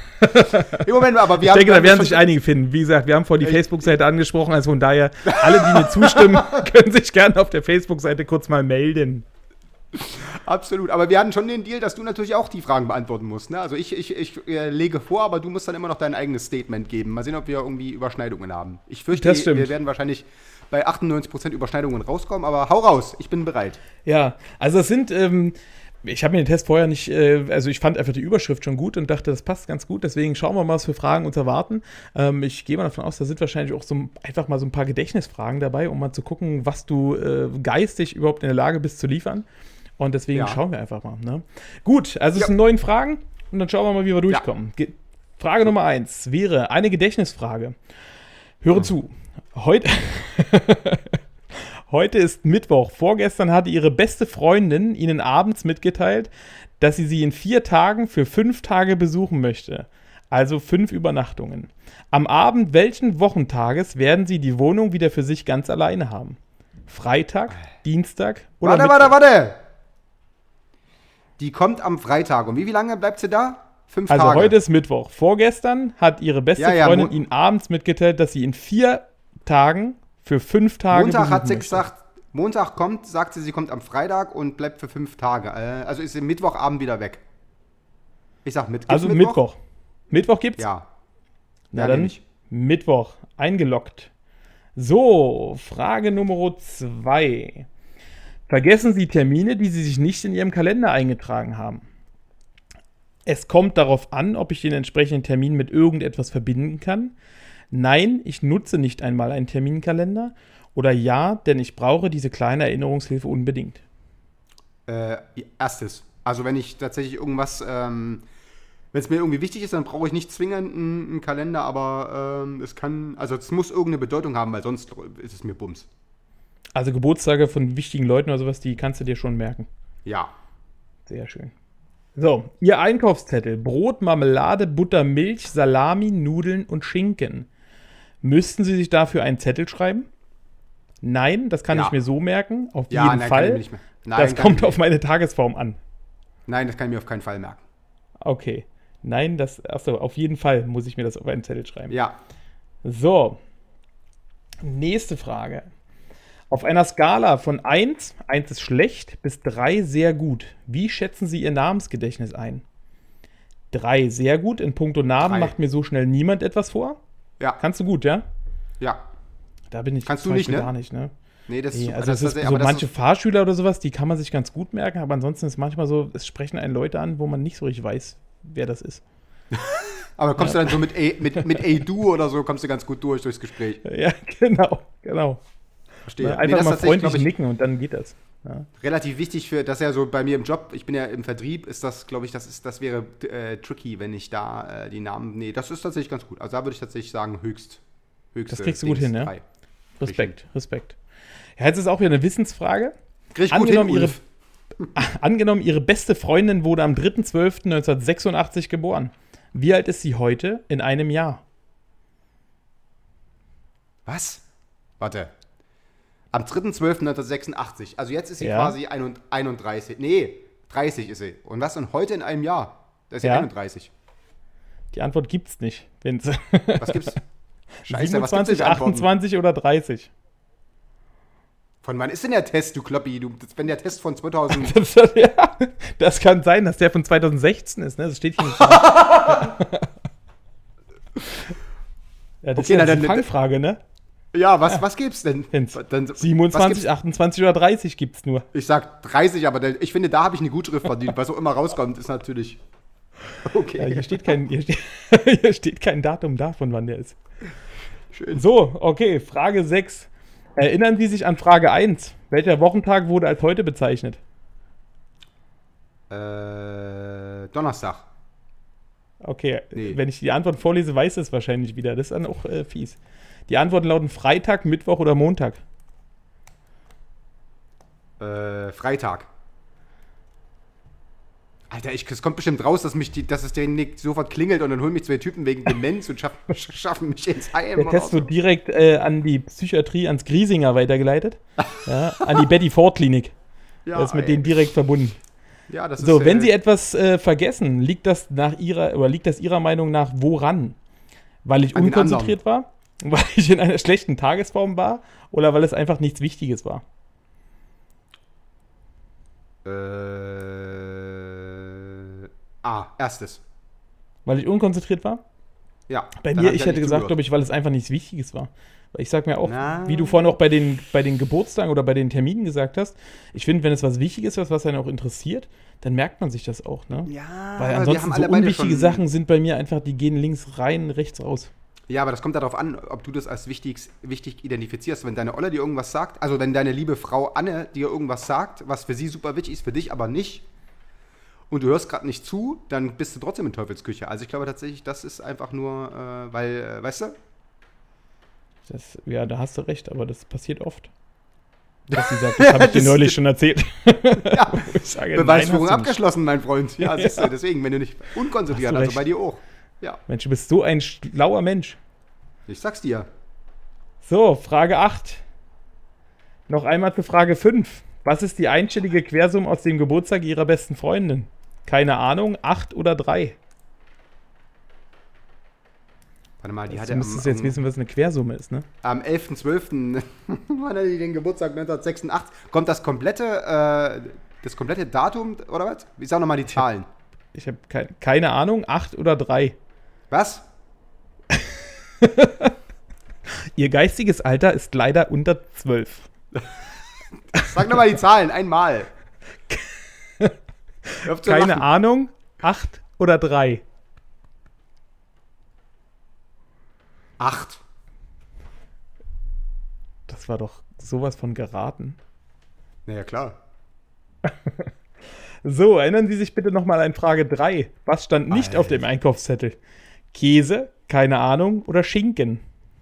Im Moment, aber wir Ich denke, da werden sich einige finden. Wie gesagt, wir haben vorhin die Facebook-Seite angesprochen, also von daher, alle, die mir zustimmen, können sich gerne auf der Facebook-Seite kurz mal melden. Absolut, aber wir hatten schon den Deal, dass du natürlich auch die Fragen beantworten musst. Ne? Also ich, ich, ich äh, lege vor, aber du musst dann immer noch dein eigenes Statement geben. Mal sehen, ob wir irgendwie Überschneidungen haben. Ich fürchte, wir werden wahrscheinlich bei 98% Überschneidungen rauskommen, aber hau raus, ich bin bereit. Ja, also es sind, ähm, ich habe mir den Test vorher nicht, äh, also ich fand einfach die Überschrift schon gut und dachte, das passt ganz gut. Deswegen schauen wir mal, was für Fragen uns erwarten. Ähm, ich gehe mal davon aus, da sind wahrscheinlich auch so ein- einfach mal so ein paar Gedächtnisfragen dabei, um mal zu gucken, was du äh, geistig überhaupt in der Lage bist zu liefern. Und deswegen Ja. schauen wir einfach mal. Ne? Gut, also es Ja. sind neun Fragen und dann schauen wir mal, wie wir durchkommen. Ge Frage Nummer eins wäre eine Gedächtnisfrage. Höre zu. Heute, Heute ist Mittwoch. Vorgestern hatte ihre beste Freundin ihnen abends mitgeteilt, dass sie sie in vier Tagen für fünf Tage besuchen möchte. Also fünf Übernachtungen. Am Abend welchen Wochentages werden sie die Wohnung wieder für sich ganz alleine haben? Freitag, Dienstag oder Warte, Mittwoch? warte, warte! Die kommt am Freitag. Und wie, wie lange bleibt sie da? Fünf Also Tage. heute ist Mittwoch. Vorgestern hat ihre beste Ja, ja, Freundin ihnen abends mitgeteilt, dass sie in vier Tagen für fünf Tage Montag hat sie möchte. gesagt, Montag kommt, sagt sie, sie kommt am Freitag und bleibt für fünf Tage. Äh, also ist sie Mittwochabend wieder weg. Ich sag mit. Also Mittwoch. Mittwoch gibt's? Ja. Na Ja, dann kenn ich. Mittwoch. Eingeloggt. So, Frage Nummer zwei. Vergessen Sie Termine, die Sie sich nicht in Ihrem Kalender eingetragen haben. Es kommt darauf an, ob ich den entsprechenden Termin mit irgendetwas verbinden kann. Nein, ich nutze nicht einmal einen Terminkalender. Oder ja, denn ich brauche diese kleine Erinnerungshilfe unbedingt. Äh, erstes. Also wenn ich tatsächlich irgendwas, ähm, wenn es mir irgendwie wichtig ist, dann brauche ich nicht zwingend einen, einen Kalender, aber ähm, es kann, also es muss irgendeine Bedeutung haben, weil sonst ist es mir Bums. Also Geburtstage von wichtigen Leuten oder sowas, die kannst du dir schon merken. Ja. Sehr schön. So, Ihr Einkaufszettel. Brot, Marmelade, Butter, Milch, Salami, Nudeln und Schinken. Müssten Sie sich dafür einen Zettel schreiben? Nein, das kann Ja. ich mir so merken. Auf Ja, jeden nein, kann ich Fall. mir nicht Nein, das kommt auf meine Tagesform an. Nein, das kann ich mir auf keinen Fall merken. Okay. Nein, das. Achso, auf jeden Fall muss ich mir das auf einen Zettel schreiben. Ja. So. Nächste Frage. Auf einer Skala von 1, 1 ist schlecht, bis 3 sehr gut. Wie schätzen Sie Ihr Namensgedächtnis ein? 3 sehr gut. In puncto Namen Drei. macht mir so schnell niemand etwas vor. Ja. Kannst du gut, ja? Ja. Da bin ich Kannst du nicht, ne? gar nicht, ne? Nee, das Nee, ist also das, ist das- so aber das manche ist- Fahrschüler oder sowas, die kann man sich ganz gut merken, aber ansonsten ist manchmal so, es sprechen einen Leute an, wo man nicht so richtig weiß, wer das ist. Aber kommst du dann so mit, A, mit, mit A du oder so, kommst du ganz gut durch durchs Gespräch. Ja, genau, genau. Verstehe. Einfach Nee, das ist mal freundlich ich, nicken und dann geht das. Ja. relativ wichtig für, das ist ja so bei mir im Job, ich bin ja im Vertrieb, ist das, glaube ich, das ist, das wäre äh, tricky, wenn ich da äh, die Namen, nee, das ist tatsächlich ganz gut. Also da würde ich tatsächlich sagen, höchst, höchst. Das kriegst du gut hin, ne? drei. Respekt, Respekt. Ja, jetzt ist auch wieder eine Wissensfrage. Krieg ich gut hin, Angenommen, ihre, angenommen, ihre beste Freundin wurde am 3.12.1986 geboren. Wie alt ist sie heute in einem Jahr? Was? Warte. Am 3.12.1986. Also jetzt ist sie Ja. quasi ein- 31. Nee, 30 ist sie. Und was? Und heute in einem Jahr? Da ist sie Ja. 31. Die Antwort gibt's nicht. Wenn's Was gibt's? Scheiße, was gibt's 27, denn für Antworten? 28 oder 30. Von wann ist denn der Test, du Kloppi? Du, wenn der Test von 2000. Das, ja, das kann sein, dass der von 2016 ist, ne? Das steht hier nicht. ja, das Okay, ist ja na, eine Fangfrage, ne? Ja, was, was gibt's denn? Dann, was 27, gibt's? 28 oder 30 gibt's nur. Ich sag 30, aber ich finde, da habe ich eine Gutschrift verdient. Was auch immer rauskommt, ist natürlich. Okay. Ja, hier, steht kein, hier, steht, hier steht kein Datum da, von wann der ist. Schön. So, okay, Frage 6. Erinnern Sie sich an Frage 1. Welcher Wochentag wurde als heute bezeichnet? Äh, Donnerstag. Okay, Nee. wenn ich die Antwort vorlese, weiß es wahrscheinlich wieder. Das ist dann auch äh, fies. Die Antworten lauten Freitag, Mittwoch oder Montag. Äh, Freitag. Alter, ich, es kommt bestimmt raus, dass, mich die, dass es direkt sofort klingelt und dann holen mich zwei Typen wegen Demenz und schaff, schaffen mich ins Heim. Der Test so. wird direkt äh, an die Psychiatrie, ans Griesinger weitergeleitet. ja, an die Betty Ford Klinik. ja, das ist mit ey. denen direkt verbunden. Ja, das So, ist, wenn äh, Sie etwas äh, vergessen, liegt das nach Ihrer oder liegt das Ihrer Meinung nach woran? Weil ich den unkonzentriert war? Weil ich in einer schlechten Tagesform war? Oder weil es einfach nichts Wichtiges war? Äh, ah, erstes. Weil ich unkonzentriert war? Ja. Bei mir, ich hätte gesagt, glaube ich, weil es einfach nichts Wichtiges war. Weil ich sag mir auch, Na. wie du vorhin auch bei den, bei den Geburtstagen oder bei den Terminen gesagt hast, ich finde, wenn es was Wichtiges ist, was einen auch interessiert, dann merkt man sich das auch, ne? Ja, Weil ansonsten so unwichtige Sachen sind bei mir einfach, die gehen links rein, rechts raus. Ja, aber das kommt darauf an, ob du das als wichtig, wichtig identifizierst. Wenn deine Olle dir irgendwas sagt, also wenn deine liebe Frau Anne dir irgendwas sagt, was für sie super wichtig ist, für dich aber nicht, und du hörst gerade nicht zu, dann bist du trotzdem in Teufelsküche. Also ich glaube tatsächlich, das ist einfach nur, äh, weil, äh, weißt du? Das, ja, da hast du recht, aber das passiert oft. Dass sie sagt, das habe ich dir neulich schon erzählt. Ja, Ich sage, Beweisführung abgeschlossen, mein Freund. Ja, siehst du, deswegen, wenn du nicht unkonzentriert, also bei dir auch. Ja, Mensch, du bist so ein schlauer Mensch. ich sag's dir. So, Frage 8. Noch einmal zu Frage 5. Was ist die einstellige Quersumme aus dem Geburtstag Ihrer besten Freundin? Keine Ahnung, 8 oder 3? Warte mal, die Du hatte müsstest am, jetzt wissen, was eine Quersumme ist, ne? am 11.12. wann hatte die den Geburtstag 1986. Kommt das komplette, äh, das komplette Datum oder was? Ich sag nochmal die Zahlen. Ich habe kein, keine Ahnung, 8 oder 3. Was? Ihr geistiges Alter ist leider unter 12. Sag nochmal die Zahlen, einmal. Keine lachen. Ahnung, 8 oder 3. Acht. Das war doch sowas von geraten. Naja, klar. So, erinnern Sie sich bitte nochmal an Frage 3. Was stand nicht auf dem Alter. Einkaufszettel? Käse, keine Ahnung, oder Schinken?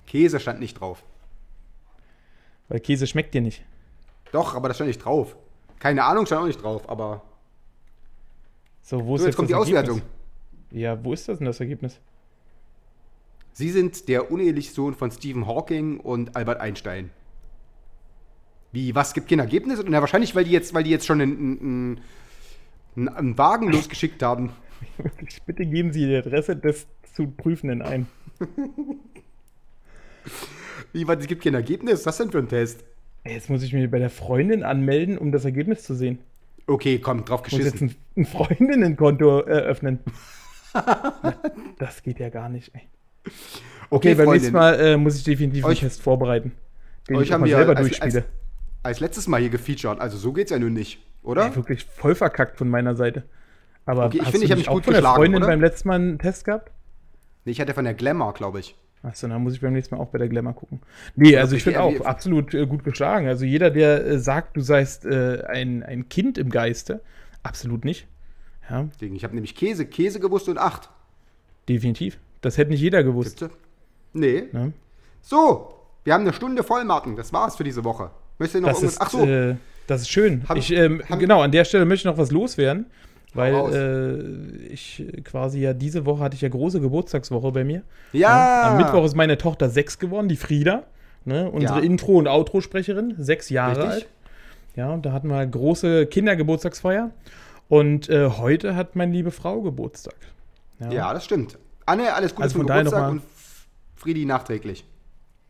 Käse stand nicht drauf. Weil Käse schmeckt dir nicht. Doch, aber das stand nicht drauf. Keine Ahnung, stand auch nicht drauf, aber. So, wo ist So, jetzt kommt die Auswertung. Ja, wo ist das denn das Ergebnis? Sie sind der uneheliche Sohn von Stephen Hawking und Albert Einstein. Wie, was gibt kein Ergebnis? Na, wahrscheinlich, weil die jetzt, weil die jetzt schon einen, einen, einen Wagen losgeschickt haben. Bitte geben Sie die Adresse des zu Prüfenden ein. Wie, was, es gibt kein Ergebnis? Was ist das denn für ein Test? Jetzt muss ich mich bei der Freundin anmelden, um das Ergebnis zu sehen. Okay, komm, drauf Ich muss jetzt geschissen. ein, ein Freundinnenkonto eröffnen. Na, das geht ja gar nicht, ey. Okay, beim nächsten Mal äh, muss ich definitiv einen Euch- Test vorbereiten. Den euch ich haben wir selber als- durchspiele. Als letztes Mal hier gefeatured, also so geht's ja nun nicht, oder? Ey, wirklich voll verkackt von meiner Seite. Aber Okay, ich finde, ich hab nicht mich auch gut von der Freundin oder? beim letzten Mal einen Test gehabt? Nee, ich hatte von der Glamour, glaube ich. Achso, dann muss ich beim nächsten Mal auch bei der Glamour gucken. Nee, also ich finde ja, auch absolut äh, gut geschlagen. Also jeder, der äh, sagt, du seist äh, ein, ein Kind im Geiste, absolut nicht. Ja, Ich habe nämlich Käse, Käse gewusst und acht. definitiv. Das hätte nicht jeder gewusst. Bitte? Nee. Ne? So, wir haben eine Stunde voll, Martin. Das war's für diese Woche. Möchtest du noch Das irgendwas? ist, Ach so, äh, das ist schön. Haben- ich, ähm, haben- genau, an der Stelle möchte ich noch was loswerden, weil äh, ich quasi ja diese Woche hatte ich ja große Geburtstagswoche bei mir. ja. Am Mittwoch ist meine Tochter sechs geworden, die Frieda, ne, unsere Ja. Intro- und Outro-Sprecherin, sechs Jahre Richtig. alt. Ja, und da hatten wir große Kindergeburtstagsfeier. Und äh, heute hat meine liebe Frau Geburtstag. Ja, das stimmt. Anne, alles Gute Also zum Geburtstag und Friedi nachträglich.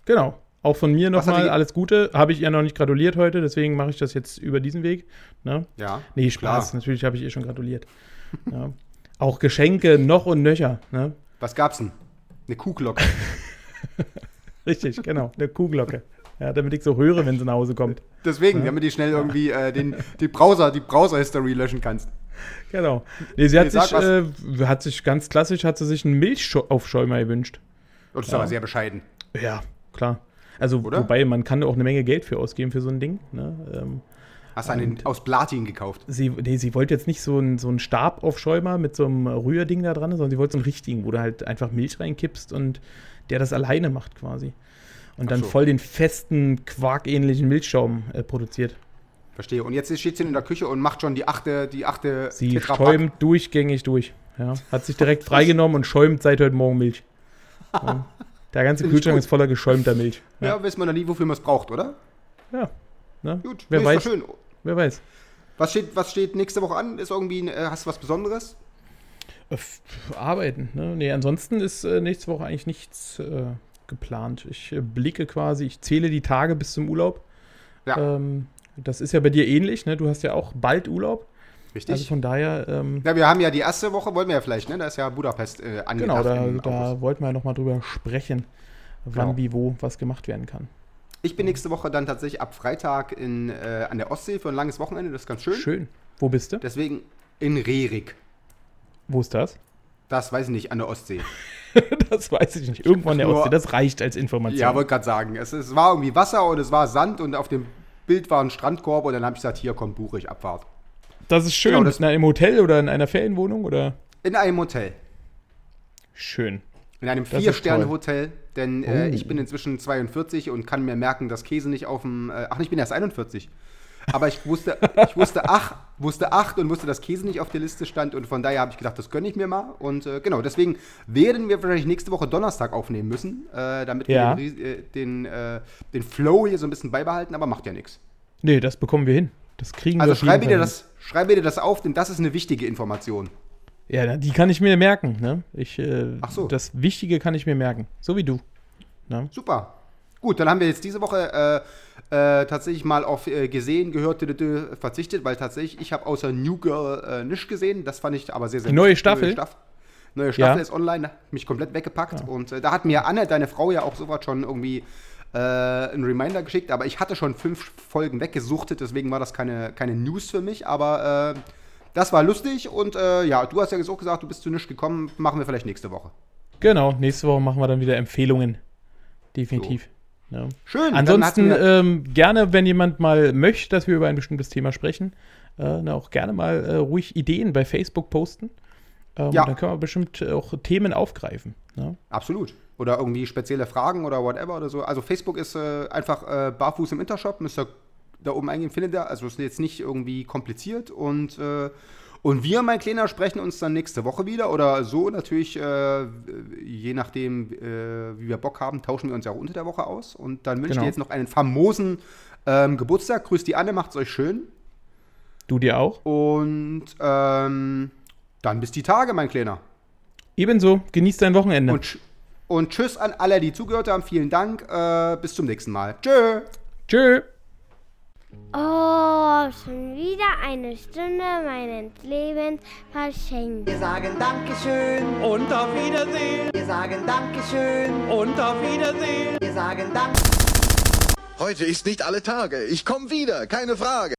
Genau. Auch von mir nochmal alles Gute. Habe ich ihr noch nicht gratuliert heute, deswegen mache ich das jetzt über diesen Weg. Ne? Ja. Nee, Spaß. Klar. Natürlich habe ich ihr schon gratuliert. ja. Auch Geschenke noch und nöcher. Ne? Was gab's denn? Eine Kuhglocke. Richtig, genau. Eine Kuhglocke. Ja, damit ich so höre, wenn sie nach Hause kommt. Deswegen, damit du schnell irgendwie äh, den, die Browser, die Browser-History löschen kannst. Genau. Nee, sie hat, Nee, sich, äh, hat sich ganz klassisch, hat sie sich einen Milchaufschäumer gewünscht. Oh, das ist aber sehr bescheiden. Ja, klar. Also, Oder? wobei, man kann auch eine Menge Geld für ausgeben für so ein Ding. Ne? Ähm, Hast du einen aus Platin gekauft. sie, nee, sie wollte jetzt nicht so einen so einen Stabaufschäumer mit so einem Rührding da dran, sondern sie wollte so einen richtigen, wo du halt einfach Milch reinkippst und der das alleine macht quasi. Und dann so. voll den festen, quarkähnlichen Milchschaum äh, produziert. Verstehe. Und jetzt steht sie in der Küche und macht schon die achte, die achte Sie Tetrapack. schäumt durchgängig durch. Ja. Hat sich direkt freigenommen und schäumt seit heute Morgen Milch. Ja. Der ganze Kühlschrank ist voller geschäumter Milch. Ja, weiß man noch nie, wofür man es braucht, oder? Ja. Ne? Gut, Wer nee, weiß. ist doch schön. Wer weiß. Was steht, was steht nächste Woche an? Ist irgendwie, äh, hast du was Besonderes? Äh, Arbeiten. Ne? Nee, ansonsten ist äh, nächste Woche eigentlich nichts äh, geplant. Ich äh, blicke quasi, ich zähle die Tage bis zum Urlaub. Ja. Ähm, das ist ja bei dir ähnlich, ne? Du hast ja auch bald Urlaub. Richtig. Also von daher, ähm, ja, wir haben ja die erste Woche, wollen wir ja vielleicht, ne? Da ist ja Budapest äh, angedacht. genau, da, da wollten wir ja nochmal drüber sprechen, wann, Genau. wie, wo was gemacht werden kann. Ich bin nächste Woche dann tatsächlich ab Freitag in, äh, an der Ostsee für ein langes Wochenende. Das ist ganz schön. Schön. Wo bist du? Deswegen in Rerik. Wo ist das? Das weiß ich nicht, an der Ostsee. Das weiß ich nicht. Irgendwo in der Ostsee. Das reicht als Information. Ja, wollte gerade sagen. Es, es war irgendwie Wasser und es war Sand und auf dem Bild war ein Strandkorb und dann habe ich gesagt, hier kommt buche ich Abfahrt. Das ist schön. Genau, das- in einem Hotel oder in einer Ferienwohnung oder? In einem Hotel. Schön. In einem Vier-Sterne-Hotel, denn äh, Oh. ich bin inzwischen 42 und kann mir merken, dass Käse nicht auf dem. Äh, ach, ich bin erst 41. Aber ich wusste, ich wusste ach, wusste acht und wusste, dass Käse nicht auf der Liste stand und von daher habe ich gedacht, das gönne ich mir mal. Und äh, genau, deswegen werden wir wahrscheinlich nächste Woche Donnerstag aufnehmen müssen, äh, damit Ja. wir den, äh, den, äh, den Flow hier so ein bisschen beibehalten, aber macht ja nichts. Nee, das bekommen wir hin. Das kriegen Also wir jeden schreibe dir, das, schreibe dir das auf, denn das ist eine wichtige Information. Ja, die kann ich mir merken. Ne? Ich, äh, Ach so. Das Wichtige kann ich mir merken. So wie du. Ne? Super. Gut, dann haben wir jetzt diese Woche äh, äh, tatsächlich mal auf äh, gesehen, gehört, verzichtet, weil tatsächlich ich habe außer New Girl äh, nichts gesehen. Das fand ich aber sehr, sehr Die neue. Staffel? Neue, Staff neue Staffel Ja. ist online, mich komplett weggepackt. Und äh, da hat mir Anne, deine Frau, ja auch sofort schon irgendwie äh, einen Reminder geschickt. Aber ich hatte schon fünf Folgen weggesuchtet, deswegen war das keine, keine News für mich. Aber äh, das war lustig und äh, ja, du hast ja so gesagt, du bist zu nichts gekommen. Machen wir vielleicht nächste Woche. Genau, nächste Woche machen wir dann wieder Empfehlungen. Definitiv. Ja. Schön. Ansonsten ähm, gerne, wenn jemand mal möchte, dass wir über ein bestimmtes Thema sprechen, äh, na, auch gerne mal äh, ruhig Ideen bei Facebook posten. Ähm, Ja. Dann können wir bestimmt auch Themen aufgreifen. Ne? Absolut. Oder irgendwie spezielle Fragen oder whatever oder so. Also Facebook ist äh, einfach äh, barfuß im Intershop, müsst ihr da oben eingehen, findet ihr. Also ist jetzt nicht irgendwie kompliziert und äh, und wir, mein Kleiner, sprechen uns dann nächste Woche wieder oder so natürlich, äh, je nachdem, äh, wie wir Bock haben, tauschen wir uns ja auch unter der Woche aus. Und dann wünsche ich Genau. dir jetzt noch einen famosen ähm, Geburtstag. Grüßt die Anne, macht's euch schön. Du dir auch? Und ähm, dann bis die Tage, mein Kleiner. Ebenso, genießt dein Wochenende. Und, und tschüss an alle, die zugehört haben. Vielen Dank. Äh, bis zum nächsten Mal. Tschö. Tschö. Oh, schon wieder eine Stunde meines Lebens verschenkt. Wir sagen Dankeschön, Und auf Wiedersehen. wir sagen Dankeschön, Und auf Wiedersehen. wir sagen Dank. Heute ist nicht alle Tage. Ich komme wieder, keine Frage.